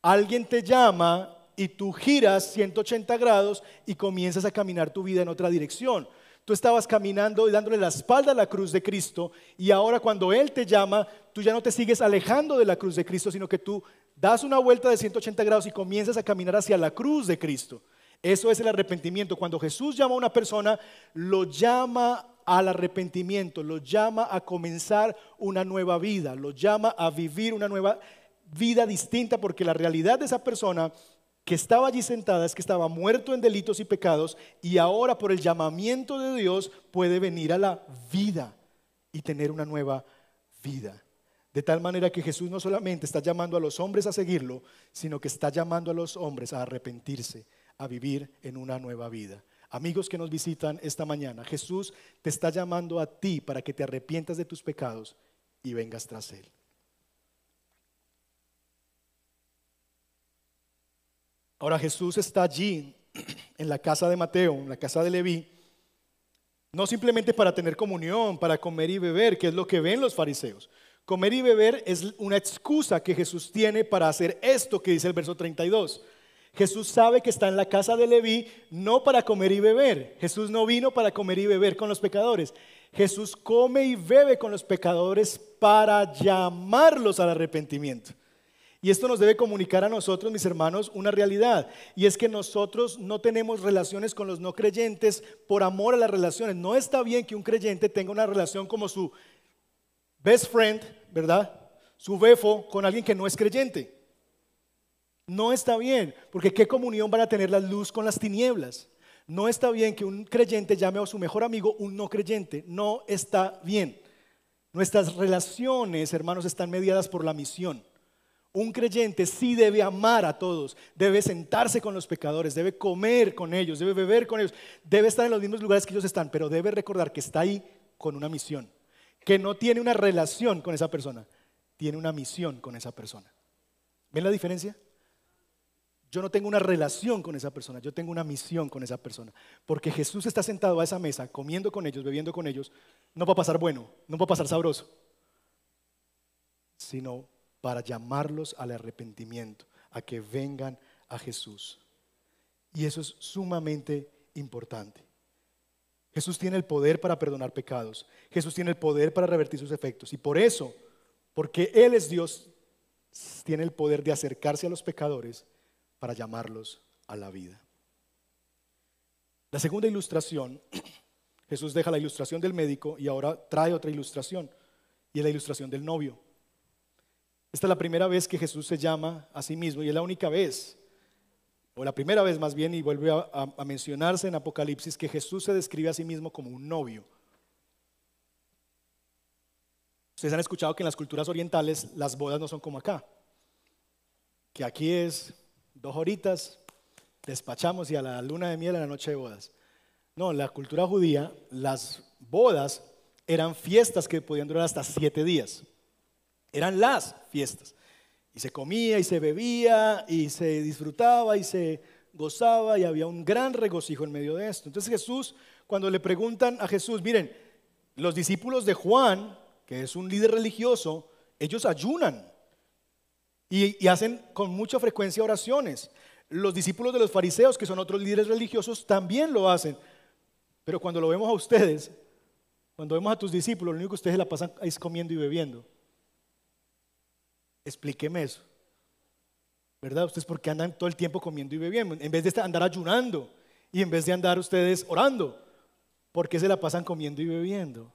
alguien te llama y tú giras 180 grados y comienzas a caminar tu vida en otra dirección. Tú estabas caminando y dándole la espalda a la cruz de Cristo y ahora cuando Él te llama, tú ya no te sigues alejando de la cruz de Cristo, sino que tú das una vuelta de 180 grados y comienzas a caminar hacia la cruz de Cristo. Eso es el arrepentimiento. Cuando Jesús llama a una persona, lo llama al arrepentimiento, lo llama a comenzar una nueva vida, lo llama a vivir una nueva vida distinta porque la realidad de esa persona que estaba allí sentada es que estaba muerto en delitos y pecados y ahora por el llamamiento de Dios puede venir a la vida y tener una nueva vida. De tal manera que Jesús no solamente está llamando a los hombres a seguirlo, sino que está llamando a los hombres a arrepentirse, a vivir en una nueva vida. Amigos que nos visitan esta mañana, Jesús te está llamando a ti para que te arrepientas de tus pecados y vengas tras él. Ahora Jesús está allí en la casa de Mateo, en la casa de Leví, no simplemente para tener comunión, para comer y beber, que es lo que ven los fariseos. Comer y beber es una excusa que Jesús tiene para hacer esto que dice el verso 32. Jesús sabe que está en la casa de Leví no para comer y beber. Jesús no vino para comer y beber con los pecadores. Jesús come y bebe con los pecadores para llamarlos al arrepentimiento. Y esto nos debe comunicar a nosotros, mis hermanos, una realidad. Y es que nosotros no tenemos relaciones con los no creyentes por amor a las relaciones. No está bien que un creyente tenga una relación como su best friend, ¿verdad? Su befo con alguien que no es creyente. No está bien, porque ¿qué comunión van a tener la luz con las tinieblas? No está bien que un creyente llame a su mejor amigo un no creyente. No está bien. Nuestras relaciones, hermanos, están mediadas por la misión. Un creyente sí debe amar a todos, debe sentarse con los pecadores, debe comer con ellos, debe beber con ellos, debe estar en los mismos lugares que ellos están, pero debe recordar que está ahí con una misión, que no tiene una relación con esa persona, tiene una misión con esa persona. ¿Ven la diferencia? Yo no tengo una relación con esa persona, yo tengo una misión con esa persona. Porque Jesús está sentado a esa mesa, comiendo con ellos, bebiendo con ellos, no va a pasar bueno, no va a pasar sabroso, sino para llamarlos al arrepentimiento, a que vengan a Jesús. Y eso es sumamente importante. Jesús tiene el poder para perdonar pecados. Jesús tiene el poder para revertir sus efectos. Y por eso, porque Él es Dios, tiene el poder de acercarse a los pecadores para llamarlos a la vida. La segunda ilustración, Jesús deja la ilustración del médico y ahora trae otra ilustración, y es la ilustración del novio. Esta es la primera vez que Jesús se llama a sí mismo y es la única vez, o la primera vez más bien, y vuelve a, mencionarse en Apocalipsis, que Jesús se describe a sí mismo como un novio. Ustedes han escuchado que en las culturas orientales las bodas no son como acá, que aquí es dos horitas, despachamos y a la luna de miel a la noche de bodas. No, en la cultura judía las bodas eran fiestas que podían durar hasta siete días. Eran las fiestas. Y se comía y se bebía y se disfrutaba y se gozaba y había un gran regocijo en medio de esto. Entonces Jesús, cuando le preguntan a Jesús, miren, los discípulos de Juan, que es un líder religioso, ellos ayunan y, hacen con mucha frecuencia oraciones. Los discípulos de los fariseos, que son otros líderes religiosos, también lo hacen. Pero cuando lo vemos a ustedes, cuando vemos a tus discípulos, lo único que ustedes la pasan es comiendo y bebiendo. Explíqueme eso. ¿Verdad? Ustedes porque andan todo el tiempo comiendo y bebiendo, en vez de andar ayunando y en vez de andar ustedes orando. ¿Por qué se la pasan comiendo y bebiendo?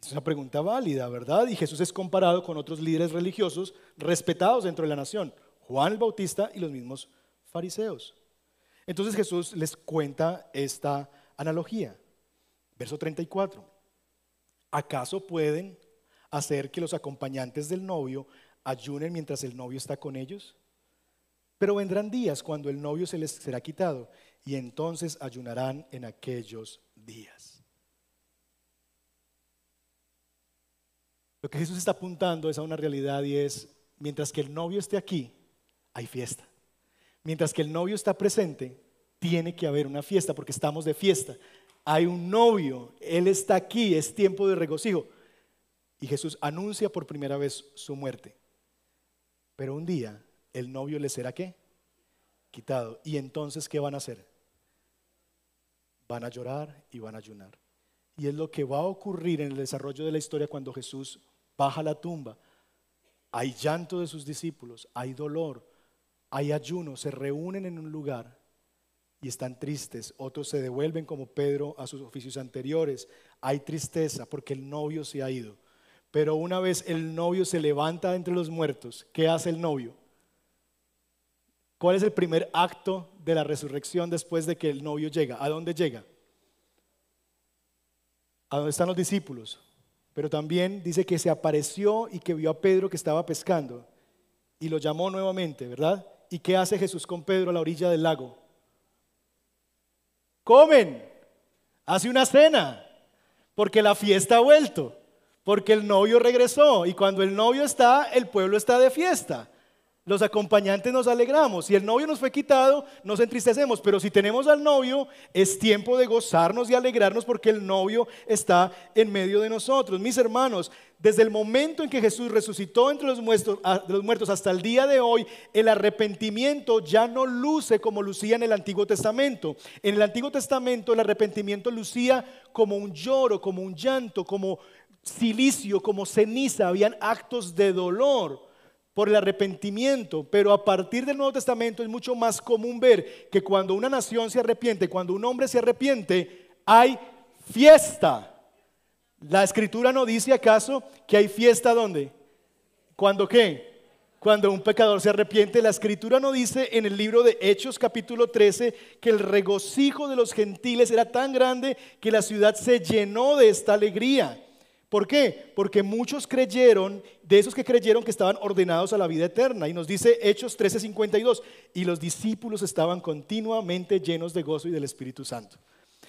Es una pregunta válida, ¿verdad? Y Jesús es comparado con otros líderes religiosos respetados dentro de la nación, Juan el Bautista y los mismos fariseos. Entonces Jesús les cuenta esta analogía. Verso 34. ¿Acaso pueden hacer que los acompañantes del novio ayunen mientras el novio está con ellos? Pero vendrán días cuando el novio se les será quitado y entonces ayunarán en aquellos días. Lo que Jesús está apuntando es a una realidad y es, mientras que el novio esté aquí, hay fiesta. Mientras que el novio está presente, tiene que haber una fiesta porque estamos de fiesta. Hay un novio, Él está aquí, es tiempo de regocijo. Y Jesús anuncia por primera vez su muerte. Pero un día el novio le será qué? Quitado. ¿Y entonces qué van a hacer? Van a llorar y van a ayunar. Y es lo que va a ocurrir en el desarrollo de la historia cuando Jesús baja la tumba. Hay llanto de sus discípulos, hay dolor, hay ayuno, se reúnen en un lugar y están tristes. Otros se devuelven como Pedro a sus oficios anteriores. Hay tristeza porque el novio se ha ido. Pero una vez el novio se levanta entre los muertos, ¿qué hace el novio? ¿Cuál es el primer acto de la resurrección después de que el novio llega? ¿A dónde llega? A dónde están los discípulos. Pero también dice que se apareció y que vio a Pedro que estaba pescando y lo llamó nuevamente, ¿verdad? ¿Y qué hace Jesús con Pedro a la orilla del lago? Comen, hace una cena, porque la fiesta ha vuelto. Porque el novio regresó y cuando el novio está, el pueblo está de fiesta. Los acompañantes nos alegramos. Si el novio nos fue quitado, nos entristecemos. Pero si tenemos al novio, es tiempo de gozarnos y alegrarnos porque el novio está en medio de nosotros. Mis hermanos, desde el momento en que Jesús resucitó entre los muertos, los muertos hasta el día de hoy, el arrepentimiento ya no luce como lucía en el Antiguo Testamento. En el Antiguo Testamento el arrepentimiento lucía como un lloro, como un llanto, como silicio, como ceniza. Habían actos de dolor por el arrepentimiento, pero a partir del Nuevo Testamento es mucho más común ver que cuando una nación se arrepiente, cuando un hombre se arrepiente, hay fiesta. La escritura no dice acaso que hay fiesta ¿dónde? ¿Cuándo qué? Cuando un pecador se arrepiente, la escritura no dice en el libro de Hechos capítulo 13 que el regocijo de los gentiles era tan grande que la ciudad se llenó de esta alegría. ¿Por qué? Porque muchos creyeron, de esos que creyeron que estaban ordenados a la vida eterna. Y nos dice Hechos 13:52, y los discípulos estaban continuamente llenos de gozo y del Espíritu Santo.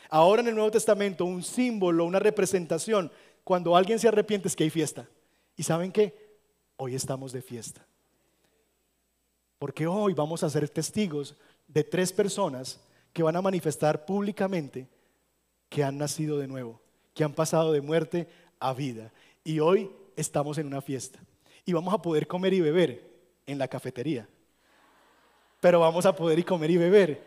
Ahora en el Nuevo Testamento, un símbolo, una representación, cuando alguien se arrepiente es que hay fiesta. ¿Y saben qué? Hoy estamos de fiesta. Porque hoy vamos a ser testigos de tres personas que van a manifestar públicamente que han nacido de nuevo, que han pasado de muerte a vida. Y hoy estamos en una fiesta. Y vamos a poder comer y beber en la cafetería. Pero vamos a poder y comer y beber.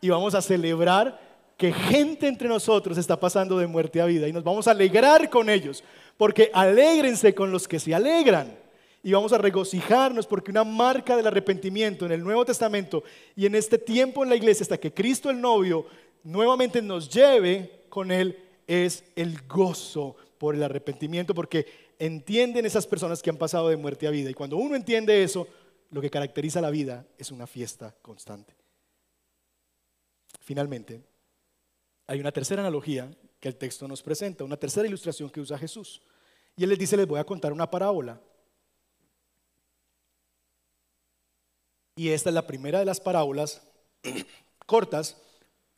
Y vamos a celebrar que gente entre nosotros está pasando de muerte a vida. Y nos vamos a alegrar con ellos. Porque alégrense con los que se alegran. Y vamos a regocijarnos porque una marca del arrepentimiento en el Nuevo Testamento y en este tiempo en la iglesia hasta que Cristo el novio nuevamente nos lleve con él es el gozo por el arrepentimiento, porque entienden esas personas que han pasado de muerte a vida. Y cuando uno entiende eso, lo que caracteriza la vida es una fiesta constante. Finalmente, hay una tercera analogía que el texto nos presenta, una tercera ilustración que usa Jesús. Y él les dice, les voy a contar una parábola. Y esta es la primera de las parábolas cortas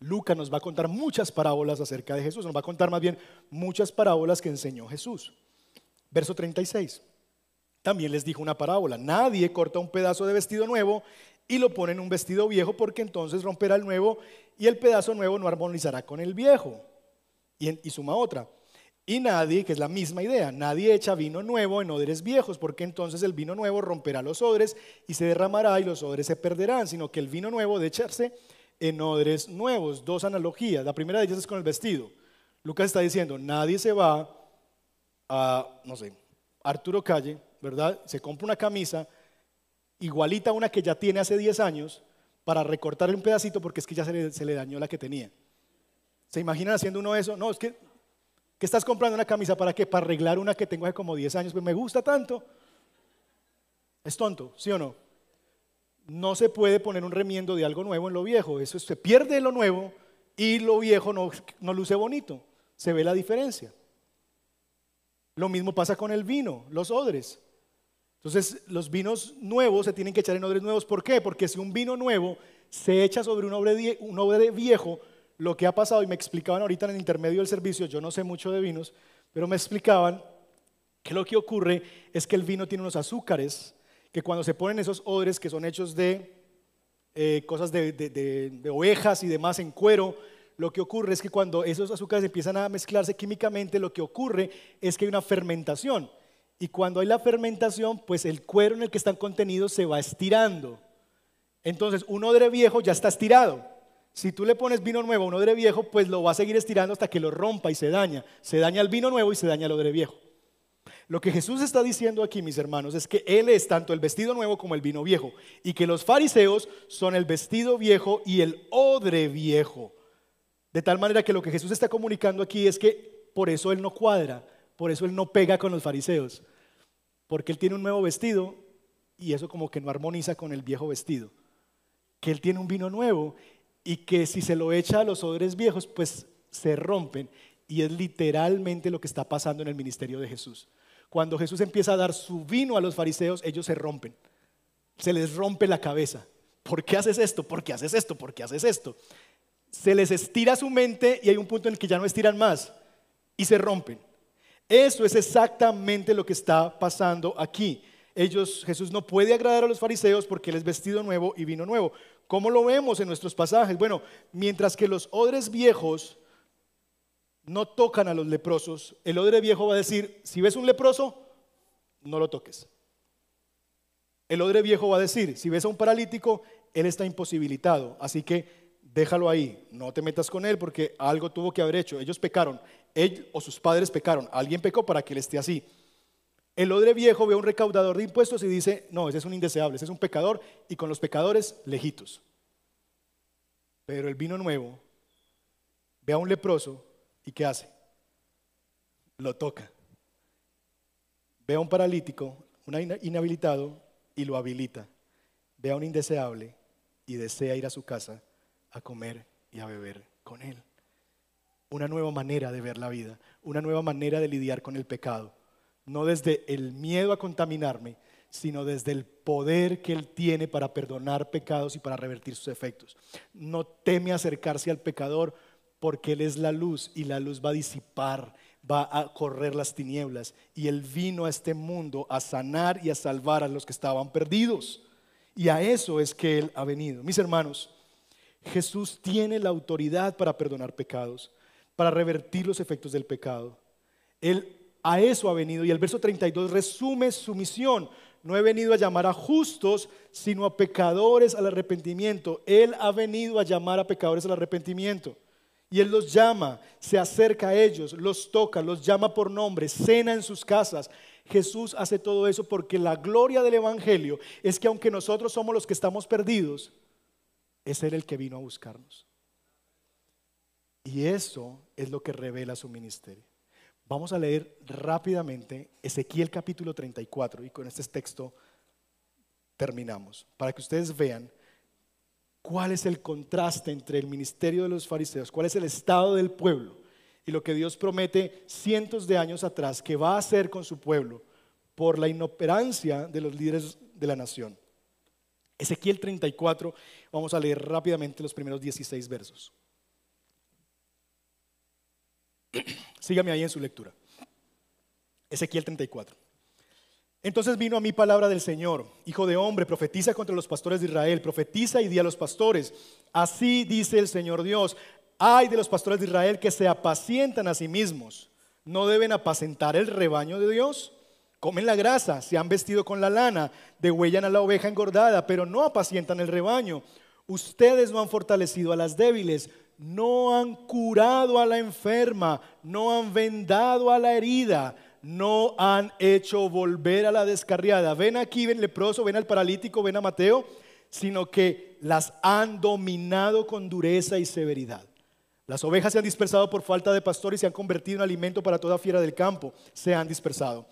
Lucas nos va a contar muchas parábolas acerca de Jesús, nos va a contar más bien muchas parábolas que enseñó Jesús. Verso 36. También les dijo una parábola, nadie corta un pedazo de vestido nuevo y lo pone en un vestido viejo porque entonces romperá el nuevo y el pedazo nuevo no armonizará con el viejo. Y, y suma otra. Y nadie, que es la misma idea, nadie echa vino nuevo en odres viejos, porque entonces el vino nuevo romperá los odres y se derramará y los odres se perderán, sino que el vino nuevo de echarse en odres nuevos. Dos analogías. La primera de ellas es con el vestido. Lucas está diciendo, nadie se va a, no sé, Arturo Calle, ¿verdad? Se compra una camisa igualita a una que ya tiene hace 10 años para recortarle un pedacito porque es que ya se le, dañó la que tenía. ¿Se imaginan haciendo uno eso? No, es que, ¿qué estás comprando una camisa para qué? Para arreglar una que tengo hace como 10 años, pues me gusta tanto. Es tonto, ¿sí o no? No se puede poner un remiendo de algo nuevo en lo viejo. Eso se pierde lo nuevo y lo viejo no, no luce bonito. Se ve la diferencia. Lo mismo pasa con el vino, los odres. Entonces, los vinos nuevos se tienen que echar en odres nuevos. ¿Por qué? Porque si un vino nuevo se echa sobre un odre, un odre viejo, lo que ha pasado, y me explicaban ahorita en el intermedio del servicio, yo no sé mucho de vinos, pero me explicaban que lo que ocurre es que el vino tiene unos azúcares que cuando se ponen esos odres que son hechos de eh, cosas de, ovejas y demás en cuero, lo que ocurre es que cuando esos azúcares empiezan a mezclarse químicamente, lo que ocurre es que hay una fermentación. Y cuando hay la fermentación, pues el cuero en el que están contenidos se va estirando. Entonces, un odre viejo ya está estirado. Si tú le pones vino nuevo a un odre viejo, pues lo va a seguir estirando hasta que lo rompa y se daña. Se daña el vino nuevo y se daña el odre viejo. Lo que Jesús está diciendo aquí, mis hermanos, es que Él es tanto el vestido nuevo como el vino viejo y que los fariseos son el vestido viejo y el odre viejo. De tal manera que lo que Jesús está comunicando aquí es que por eso Él no cuadra, por eso Él no pega con los fariseos, porque Él tiene un nuevo vestido y eso como que no armoniza con el viejo vestido. Que Él tiene un vino nuevo y que si se lo echa a los odres viejos, pues se rompen. Y es literalmente lo que está pasando en el ministerio de Jesús. Cuando Jesús empieza a dar su vino a los fariseos, ellos se rompen. Se les rompe la cabeza. ¿Por qué haces esto? ¿Por qué haces esto? ¿Por qué haces esto? Se les estira su mente y hay un punto en el que ya no estiran más y se rompen. Eso es exactamente lo que está pasando aquí. Ellos, Jesús no puede agradar a los fariseos porque él es vestido nuevo y vino nuevo. ¿Cómo lo vemos en nuestros pasajes? Bueno, mientras que los odres viejos no tocan a los leprosos, el odre viejo va a decir, si ves un leproso, no lo toques. El odre viejo va a decir, si ves a un paralítico, él está imposibilitado, así que déjalo ahí, no te metas con él porque algo tuvo que haber hecho. Ellos pecaron, ellos o sus padres pecaron, alguien pecó para que él esté así. El odre viejo ve a un recaudador de impuestos y dice, no, ese es un indeseable, ese es un pecador y con los pecadores lejitos. Pero el vino nuevo ve a un leproso y ¿qué hace? Lo toca. Ve a un paralítico, un inhabilitado y lo habilita. Ve a un indeseable y desea ir a su casa a comer y a beber con él. Una nueva manera de ver la vida, una nueva manera de lidiar con el pecado no desde el miedo a contaminarme, sino desde el poder que Él tiene para perdonar pecados y para revertir sus efectos. No teme acercarse al pecador porque Él es la luz y la luz va a disipar, va a correr las tinieblas. Y Él vino a este mundo a sanar y a salvar a los que estaban perdidos. Y a eso es que Él ha venido. Mis hermanos, Jesús tiene la autoridad para perdonar pecados, para revertir los efectos del pecado. Él a eso ha venido. Y el verso 32 resume su misión. No he venido a llamar a justos, sino a pecadores al arrepentimiento. Él ha venido a llamar a pecadores al arrepentimiento. Y Él los llama, se acerca a ellos, los toca, los llama por nombre, cena en sus casas. Jesús hace todo eso porque la gloria del Evangelio es que aunque nosotros somos los que estamos perdidos, es Él el que vino a buscarnos. Y eso es lo que revela su ministerio. Vamos a leer rápidamente Ezequiel capítulo 34 y con este texto terminamos, para que ustedes vean cuál es el contraste entre el ministerio de los fariseos, cuál es el estado del pueblo y lo que Dios promete cientos de años atrás que va a hacer con su pueblo por la inoperancia de los líderes de la nación. Ezequiel 34, vamos a leer rápidamente los primeros 16 versos. Sígame ahí en su lectura. Ezequiel 34. Entonces vino a mí palabra del Señor, hijo de hombre, profetiza contra los pastores de Israel, profetiza y di a los pastores. Así dice el Señor Dios, hay de los pastores de Israel que se apacientan a sí mismos. ¿No deben apacentar el rebaño de Dios? Comen la grasa, se han vestido con la lana, degüellan a la oveja engordada, pero no apacientan el rebaño. Ustedes no han fortalecido a las débiles, no han curado a la enferma, no han vendado a la herida, no han hecho volver a la descarriada. Ven aquí, ven leproso, ven al paralítico, ven a Mateo, sino que las han dominado con dureza y severidad. Las ovejas se han dispersado por falta de pastor y se han convertido en alimento para toda fiera del campo. Se han dispersado.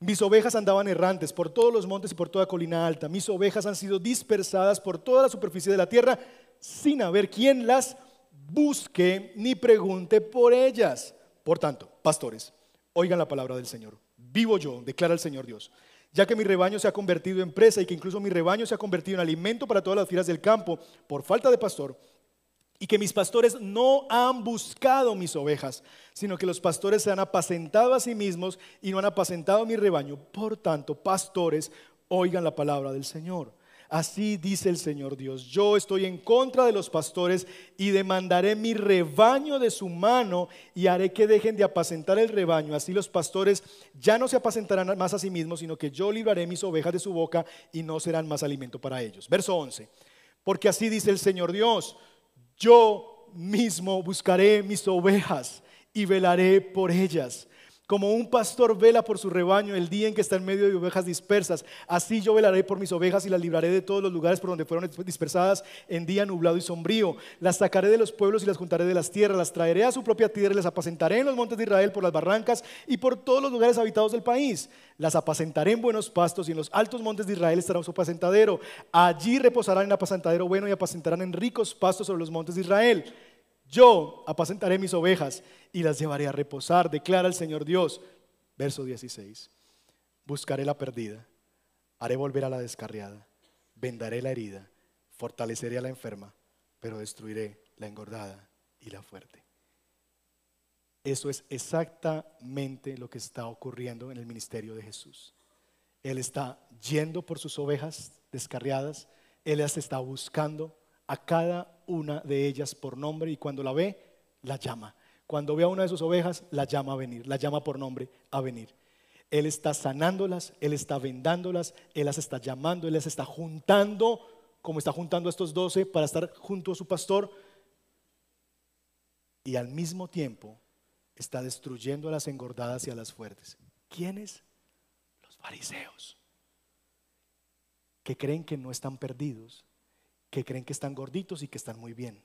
Mis ovejas andaban errantes por todos los montes y por toda colina alta. Mis ovejas han sido dispersadas por toda la superficie de la tierra sin haber quien las busque ni pregunte por ellas. Por tanto, pastores, oigan la palabra del Señor. Vivo yo, declara el Señor Dios, ya que mi rebaño se ha convertido en presa y que incluso mi rebaño se ha convertido en alimento para todas las fieras del campo por falta de pastor, y que mis pastores no han buscado mis ovejas, sino que los pastores se han apacentado a sí mismos y no han apacentado mi rebaño. Por tanto, pastores, oigan la palabra del Señor. Así dice el Señor Dios, yo estoy en contra de los pastores y demandaré mi rebaño de su mano y haré que dejen de apacentar el rebaño. Así los pastores ya no se apacentarán más a sí mismos, sino que yo libraré mis ovejas de su boca y no serán más alimento para ellos. Verso 11, porque así dice el Señor Dios, yo mismo buscaré mis ovejas y velaré por ellas. Como un pastor vela por su rebaño el día en que está en medio de ovejas dispersas, así yo velaré por mis ovejas y las libraré de todos los lugares por donde fueron dispersadas en día nublado y sombrío. Las sacaré de los pueblos y las juntaré de las tierras, las traeré a su propia tierra y las apacentaré en los montes de Israel por las barrancas y por todos los lugares habitados del país. Las apacentaré en buenos pastos y en los altos montes de Israel estará su apacentadero. Allí reposarán en apacentadero bueno y apacentarán en ricos pastos sobre los montes de Israel. Yo apacentaré mis ovejas y las llevaré a reposar, declara el Señor Dios. Verso 16. Buscaré la perdida, haré volver a la descarriada, vendaré la herida, fortaleceré a la enferma, pero destruiré la engordada y la fuerte. Eso es exactamente lo que está ocurriendo en el ministerio de Jesús. Él está yendo por sus ovejas descarriadas, Él las está buscando a cada una de ellas por nombre y cuando la ve, la llama. Cuando ve a una de sus ovejas, la llama a venir, la llama por nombre a venir. Él está sanándolas, Él está vendándolas, Él las está llamando, Él las está juntando, como está juntando a estos doce para estar junto a su pastor. Y al mismo tiempo está destruyendo a las engordadas y a las fuertes. ¿Quiénes? Los fariseos, que creen que no están perdidos, que creen que están gorditos y que están muy bien.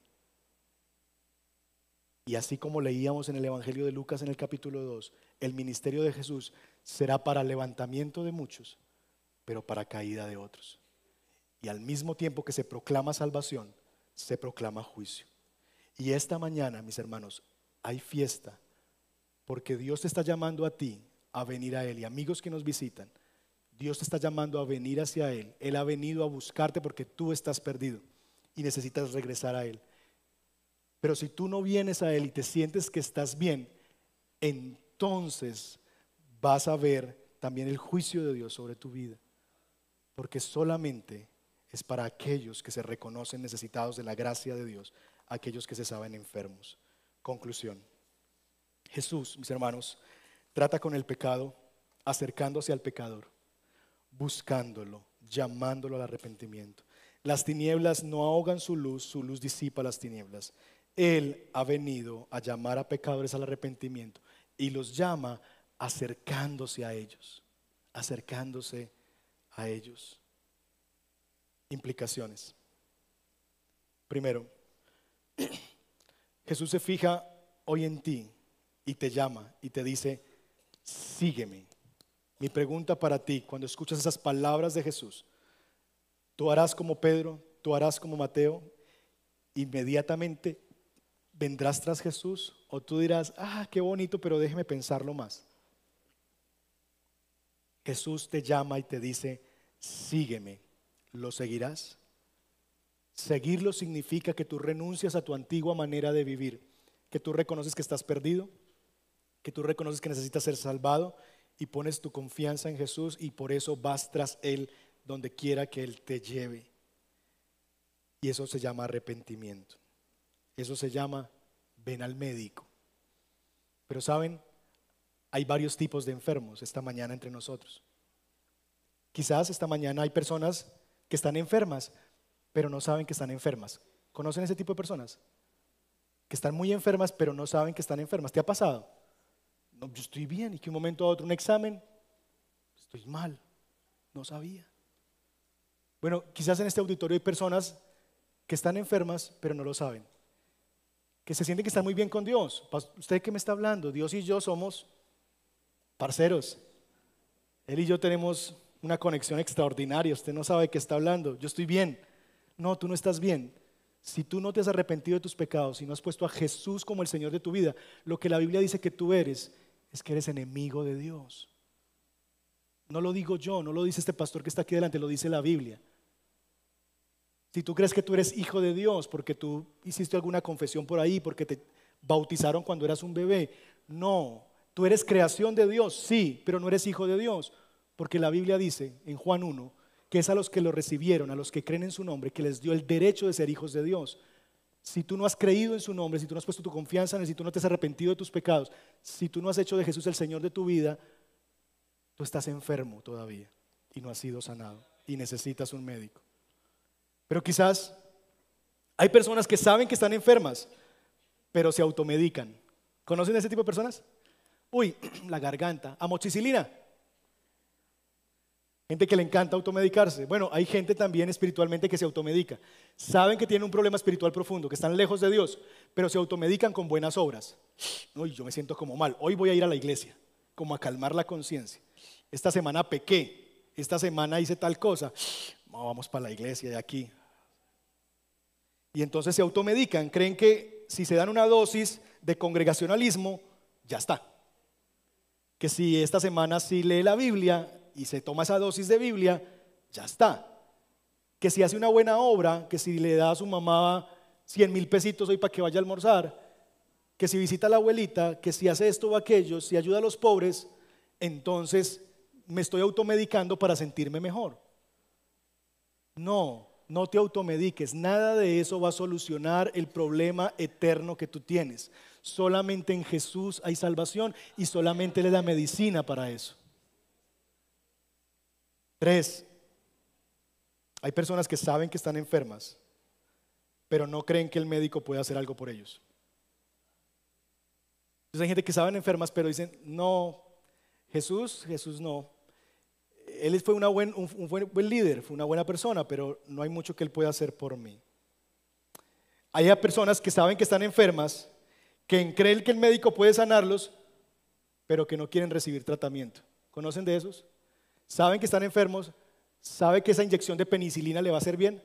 Y así como leíamos en el Evangelio de Lucas en el capítulo 2, el ministerio de Jesús será para levantamiento de muchos, pero para caída de otros. Y al mismo tiempo que se proclama salvación, se proclama juicio. Y esta mañana, mis hermanos, hay fiesta porque Dios te está llamando a ti a venir a Él. Y amigos que nos visitan, Dios te está llamando a venir hacia Él. Él ha venido a buscarte porque tú estás perdido y necesitas regresar a Él. Pero si tú no vienes a Él y te sientes que estás bien, entonces vas a ver también el juicio de Dios sobre tu vida. Porque solamente es para aquellos que se reconocen necesitados de la gracia de Dios, aquellos que se saben enfermos. Conclusión. Jesús, mis hermanos, trata con el pecado acercándose al pecador, buscándolo, llamándolo al arrepentimiento. Las tinieblas no ahogan su luz, su luz disipa las tinieblas. Él ha venido a llamar a pecadores al arrepentimiento y los llama acercándose a ellos, acercándose a ellos. Implicaciones. Primero, Jesús se fija hoy en ti y te llama y te dice, sígueme. Mi pregunta para ti, cuando escuchas esas palabras de Jesús, tú harás como Pedro, tú harás como Mateo, inmediatamente vendrás tras Jesús o tú dirás, ah, qué bonito, pero déjeme pensarlo más. Jesús te llama y te dice, sígueme, ¿lo seguirás? Seguirlo significa que tú renuncias a tu antigua manera de vivir, que tú reconoces que estás perdido, que tú reconoces que necesitas ser salvado y pones tu confianza en Jesús y por eso vas tras Él donde quiera que Él te lleve. Y eso se llama arrepentimiento. Eso se llama ven al médico. Pero saben, hay varios tipos de enfermos esta mañana entre nosotros. Quizás esta mañana hay personas que están enfermas, pero no saben que están enfermas. ¿Conocen ese tipo de personas? Que están muy enfermas, pero no saben que están enfermas. ¿Te ha pasado? No, yo estoy bien, y que un momento a otro un examen, estoy mal, no sabía. Bueno, quizás en este auditorio hay personas que están enfermas, pero no lo saben. Que se sienten que están muy bien con Dios. ¿Usted qué me está hablando? Dios y yo somos parceros. Él y yo tenemos una conexión extraordinaria. Usted no sabe qué está hablando. Yo estoy bien. No, tú no estás bien. Si tú no te has arrepentido de tus pecados y no has puesto a Jesús como el Señor de tu vida, lo que la Biblia dice que tú eres es que eres enemigo de Dios. No lo digo yo, no lo dice este pastor que está aquí delante, lo dice la Biblia. Si tú crees que tú eres hijo de Dios porque tú hiciste alguna confesión por ahí, porque te bautizaron cuando eras un bebé, no, tú eres creación de Dios, sí, pero no eres hijo de Dios, porque la Biblia dice en Juan 1 que es a los que lo recibieron, a los que creen en su nombre, que les dio el derecho de ser hijos de Dios. Si tú no has creído en su nombre, si tú no has puesto tu confianza en él, si tú no te has arrepentido de tus pecados, si tú no has hecho de Jesús el Señor de tu vida, tú estás enfermo todavía y no has sido sanado y necesitas un médico. Pero quizás hay personas que saben que están enfermas, pero se automedican. ¿Conocen ese tipo de personas? Uy, la garganta, amoxicilina. Gente que le encanta automedicarse. Bueno, hay gente también espiritualmente que se automedica. Saben que tienen un problema espiritual profundo, que están lejos de Dios, pero se automedican con buenas obras. Uy, yo me siento como mal. Hoy voy a ir a la iglesia, como a calmar la conciencia. Esta semana pequé, esta semana hice tal cosa. vamos para la iglesia de aquí. Y entonces se automedican, creen que si se dan una dosis de congregacionalismo, ya está. Que si esta semana sí lee la Biblia, y se toma esa dosis de Biblia, ya está. Que si hace una buena obra, que si le da a su mamá 100 mil pesitos hoy para que vaya a almorzar, que si visita a la abuelita, que si hace esto o aquello, si ayuda a los pobres, entonces me estoy automedicando para sentirme mejor. No, no te automediques. Nada de eso va a solucionar el problema eterno que tú tienes. Solamente en Jesús hay salvación y solamente le da medicina para eso. Tres, hay personas que saben que están enfermas, pero no creen que el médico puede hacer algo por ellos. Entonces hay gente que saben enfermas, pero dicen, no, Jesús, Jesús no. Él fue una buen, un, un buen líder, fue una buena persona, pero no hay mucho que él pueda hacer por mí. Hay personas que saben que están enfermas, que creen que el médico puede sanarlos, pero que no quieren recibir tratamiento. ¿Conocen de esos? Saben que están enfermos, saben que esa inyección de penicilina le va a hacer bien,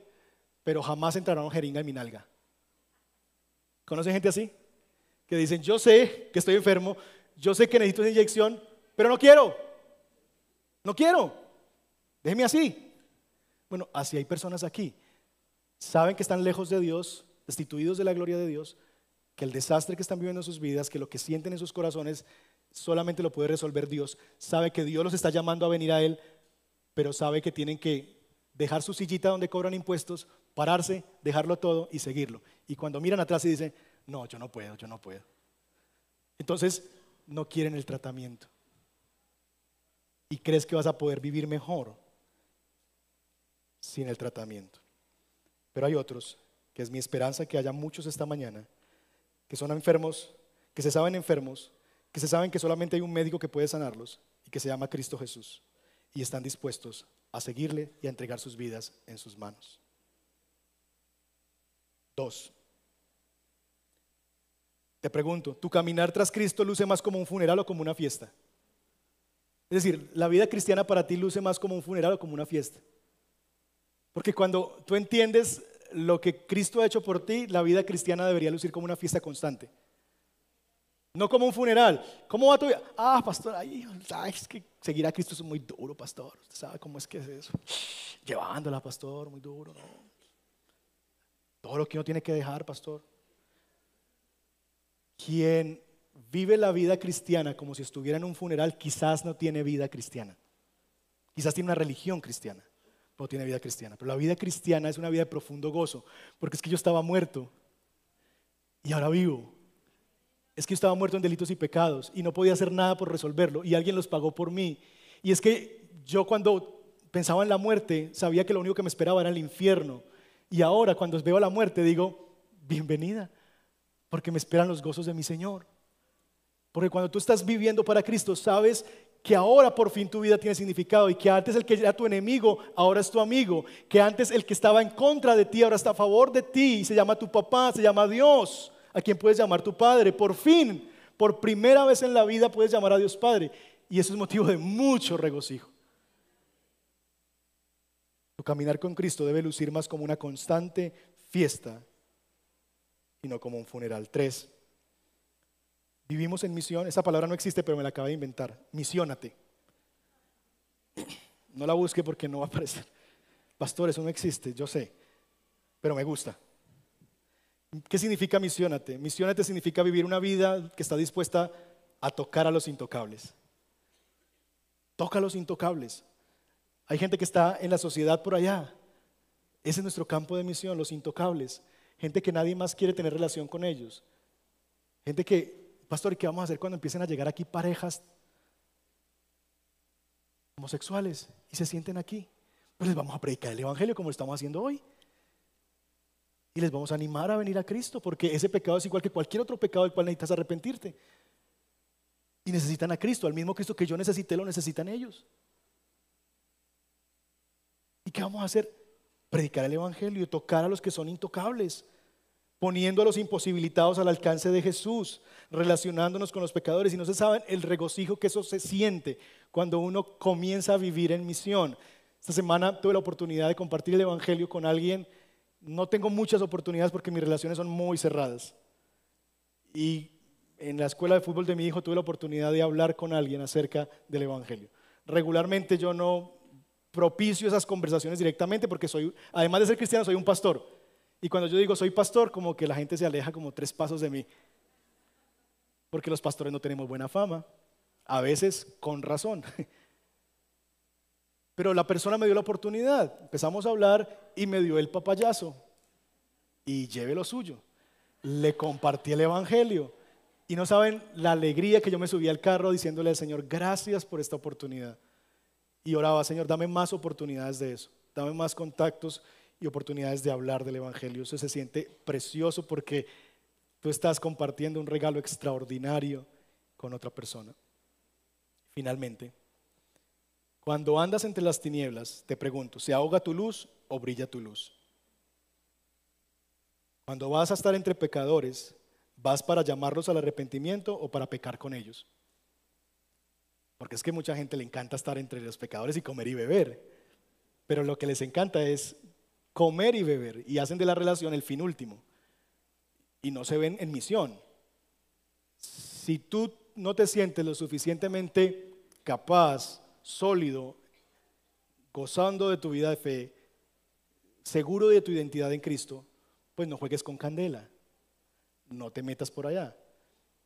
pero jamás entrarán jeringa en mi nalga. ¿Conocen gente así? Que dicen, yo sé que estoy enfermo, yo sé que necesito esa inyección, pero no quiero. No quiero. Déjeme así. Bueno, así hay personas aquí. Saben que están lejos de Dios, destituidos de la gloria de Dios, que el desastre que están viviendo en sus vidas, que lo que sienten en sus corazones, solamente lo puede resolver Dios. Sabe que Dios los está llamando a venir a Él, pero sabe que tienen que dejar su sillita donde cobran impuestos, pararse, dejarlo todo y seguirlo. Y cuando miran atrás y dicen, no, yo no puedo, yo no puedo. Entonces, no quieren el tratamiento. Y crees que vas a poder vivir mejor sin el tratamiento. Pero hay otros, que es mi esperanza que haya muchos esta mañana, que son enfermos, que se saben enfermos, que se saben que solamente hay un médico que puede sanarlos y que se llama Cristo Jesús. Y están dispuestos a seguirle y a entregar sus vidas en sus manos. Dos. Te pregunto, ¿tu caminar tras Cristo luce más como un funeral o como una fiesta? Es decir, la vida cristiana para ti luce más como un funeral o como una fiesta. Porque cuando tú entiendes lo que Cristo ha hecho por ti, la vida cristiana debería lucir como una fiesta constante. No como un funeral. ¿Cómo va tu vida? Ah, pastor, ay, es que seguir a Cristo es muy duro, pastor. Usted sabe cómo es que es eso. Llevándola, pastor, muy duro. Todo lo que uno tiene que dejar, pastor. Quien vive la vida cristiana como si estuviera en un funeral, quizás no tiene vida cristiana. Quizás tiene una religión cristiana, pero tiene vida cristiana. Pero la vida cristiana es una vida de profundo gozo, porque es que yo estaba muerto y ahora vivo es que yo estaba muerto en delitos y pecados y no podía hacer nada por resolverlo y alguien los pagó por mí. Y es que yo cuando pensaba en la muerte sabía que lo único que me esperaba era el infierno. Y ahora cuando veo la muerte digo, bienvenida, porque me esperan los gozos de mi Señor. Porque cuando tú estás viviendo para Cristo sabes que ahora por fin tu vida tiene significado y que antes el que era tu enemigo ahora es tu amigo, que antes el que estaba en contra de ti ahora está a favor de ti y se llama tu papá, se llama Dios a quien puedes llamar tu Padre. Por fin, por primera vez en la vida puedes llamar a Dios Padre. Y eso es motivo de mucho regocijo. Tu caminar con Cristo debe lucir más como una constante fiesta y no como un funeral. Tres, vivimos en misión. Esa palabra no existe, pero me la acabé de inventar. Misiónate. No la busque porque no va a aparecer. Pastor, eso no existe, yo sé, pero me gusta. ¿Qué significa misiónate? Misiónate significa vivir una vida que está dispuesta a tocar a los intocables. Toca a los intocables. Hay gente que está en la sociedad por allá. Ese es nuestro campo de misión, los intocables. Gente que nadie más quiere tener relación con ellos. Gente que, pastor, ¿qué vamos a hacer cuando empiecen a llegar aquí parejas homosexuales y se sienten aquí? Pues les vamos a predicar el Evangelio como lo estamos haciendo hoy. Y les vamos a animar a venir a Cristo, porque ese pecado es igual que cualquier otro pecado del cual necesitas arrepentirte. Y necesitan a Cristo, al mismo Cristo que yo necesité, lo necesitan ellos. ¿Y qué vamos a hacer? Predicar el Evangelio, tocar a los que son intocables, poniendo a los imposibilitados al alcance de Jesús, relacionándonos con los pecadores. Y no se saben el regocijo que eso se siente cuando uno comienza a vivir en misión. Esta semana tuve la oportunidad de compartir el Evangelio con alguien no tengo muchas oportunidades porque mis relaciones son muy cerradas. Y en la escuela de fútbol de mi hijo tuve la oportunidad de hablar con alguien acerca del Evangelio. Regularmente yo no propicio esas conversaciones directamente porque soy, además de ser cristiano, soy un pastor. Y cuando yo digo soy pastor, como que la gente se aleja como tres pasos de mí. porque los pastores no tenemos buena fama, a veces con razón. Pero la persona me dio la oportunidad, empezamos a hablar y me dio el papayazo y lleve lo suyo. Le compartí el Evangelio y no saben la alegría que yo me subí al carro diciéndole al Señor, gracias por esta oportunidad. Y oraba, Señor, dame más oportunidades de eso, dame más contactos y oportunidades de hablar del Evangelio. Eso se siente precioso porque tú estás compartiendo un regalo extraordinario con otra persona. Finalmente, cuando andas entre las tinieblas, te pregunto, ¿se ahoga tu luz o brilla tu luz? Cuando vas a estar entre pecadores, ¿vas para llamarlos al arrepentimiento o para pecar con ellos? Porque es que mucha gente le encanta estar entre los pecadores y comer y beber. Pero lo que les encanta es comer y beber y hacen de la relación el fin último. Y no se ven en misión. Si tú no te sientes lo suficientemente capaz sólido, gozando de tu vida de fe, seguro de tu identidad en Cristo, pues no juegues con candela, no te metas por allá.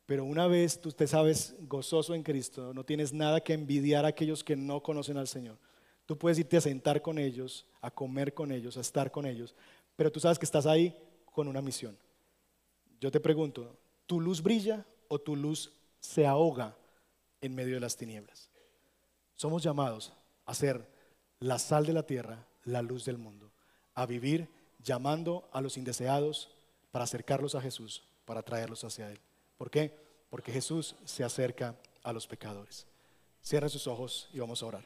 Pero una vez tú te sabes gozoso en Cristo, no tienes nada que envidiar a aquellos que no conocen al Señor. Tú puedes irte a sentar con ellos, a comer con ellos, a estar con ellos, pero tú sabes que estás ahí con una misión. Yo te pregunto, ¿tu luz brilla o tu luz se ahoga en medio de las tinieblas? Somos llamados a ser la sal de la tierra, la luz del mundo, a vivir llamando a los indeseados para acercarlos a Jesús, para traerlos hacia Él. ¿Por qué? Porque Jesús se acerca a los pecadores. Cierra sus ojos y vamos a orar.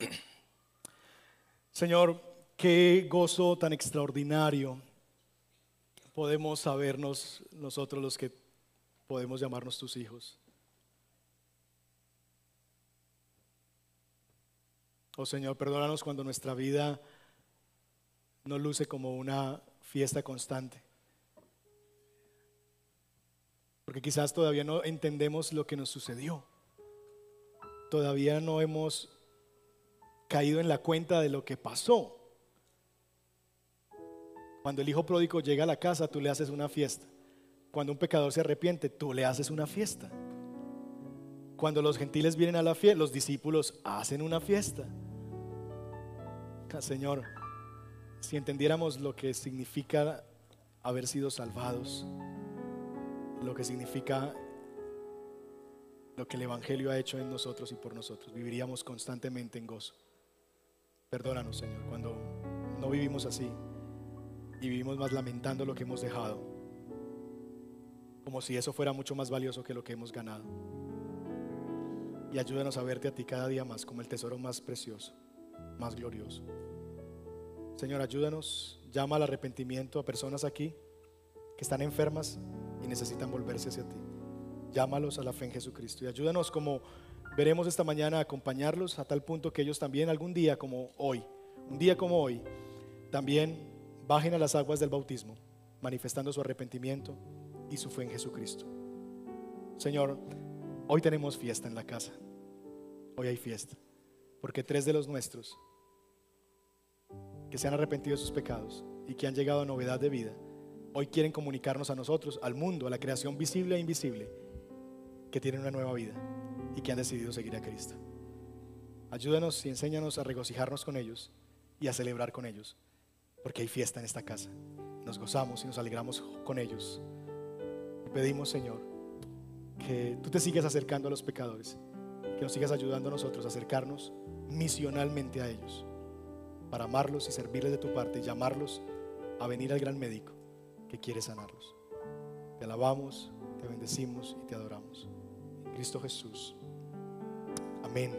Señor, qué gozo tan extraordinario podemos sabernos nosotros los que podemos llamarnos tus hijos. Oh Señor, perdónanos cuando nuestra vida no luce como una fiesta constante. Porque quizás todavía no entendemos lo que nos sucedió. Todavía no hemos caído en la cuenta de lo que pasó. Cuando el hijo pródigo llega a la casa, tú le haces una fiesta. Cuando un pecador se arrepiente, tú le haces una fiesta. Cuando los gentiles vienen a la fiesta, los discípulos hacen una fiesta. Señor, si entendiéramos lo que significa haber sido salvados, lo que significa lo que el Evangelio ha hecho en nosotros y por nosotros, viviríamos constantemente en gozo. Perdónanos, Señor, cuando no vivimos así y vivimos más lamentando lo que hemos dejado, como si eso fuera mucho más valioso que lo que hemos ganado. Y ayúdanos a verte a ti cada día más como el tesoro más precioso, más glorioso. Señor, ayúdanos, llama al arrepentimiento a personas aquí que están enfermas y necesitan volverse hacia ti. Llámalos a la fe en Jesucristo y ayúdanos como veremos esta mañana a acompañarlos a tal punto que ellos también algún día como hoy, un día como hoy, también bajen a las aguas del bautismo, manifestando su arrepentimiento y su fe en Jesucristo. Señor, hoy tenemos fiesta en la casa. Hoy hay fiesta. Porque tres de los nuestros que se han arrepentido de sus pecados y que han llegado a novedad de vida, hoy quieren comunicarnos a nosotros, al mundo, a la creación visible e invisible, que tienen una nueva vida y que han decidido seguir a Cristo. Ayúdanos y enséñanos a regocijarnos con ellos y a celebrar con ellos porque hay fiesta en esta casa. Nos gozamos y nos alegramos con ellos. Pedimos, Señor, que tú te sigas acercando a los pecadores, que nos sigas ayudando a nosotros a acercarnos misionalmente a ellos, para amarlos y servirles de tu parte y llamarlos a venir al gran médico que quiere sanarlos. Te alabamos, te bendecimos y te adoramos. En Cristo Jesús. Amén.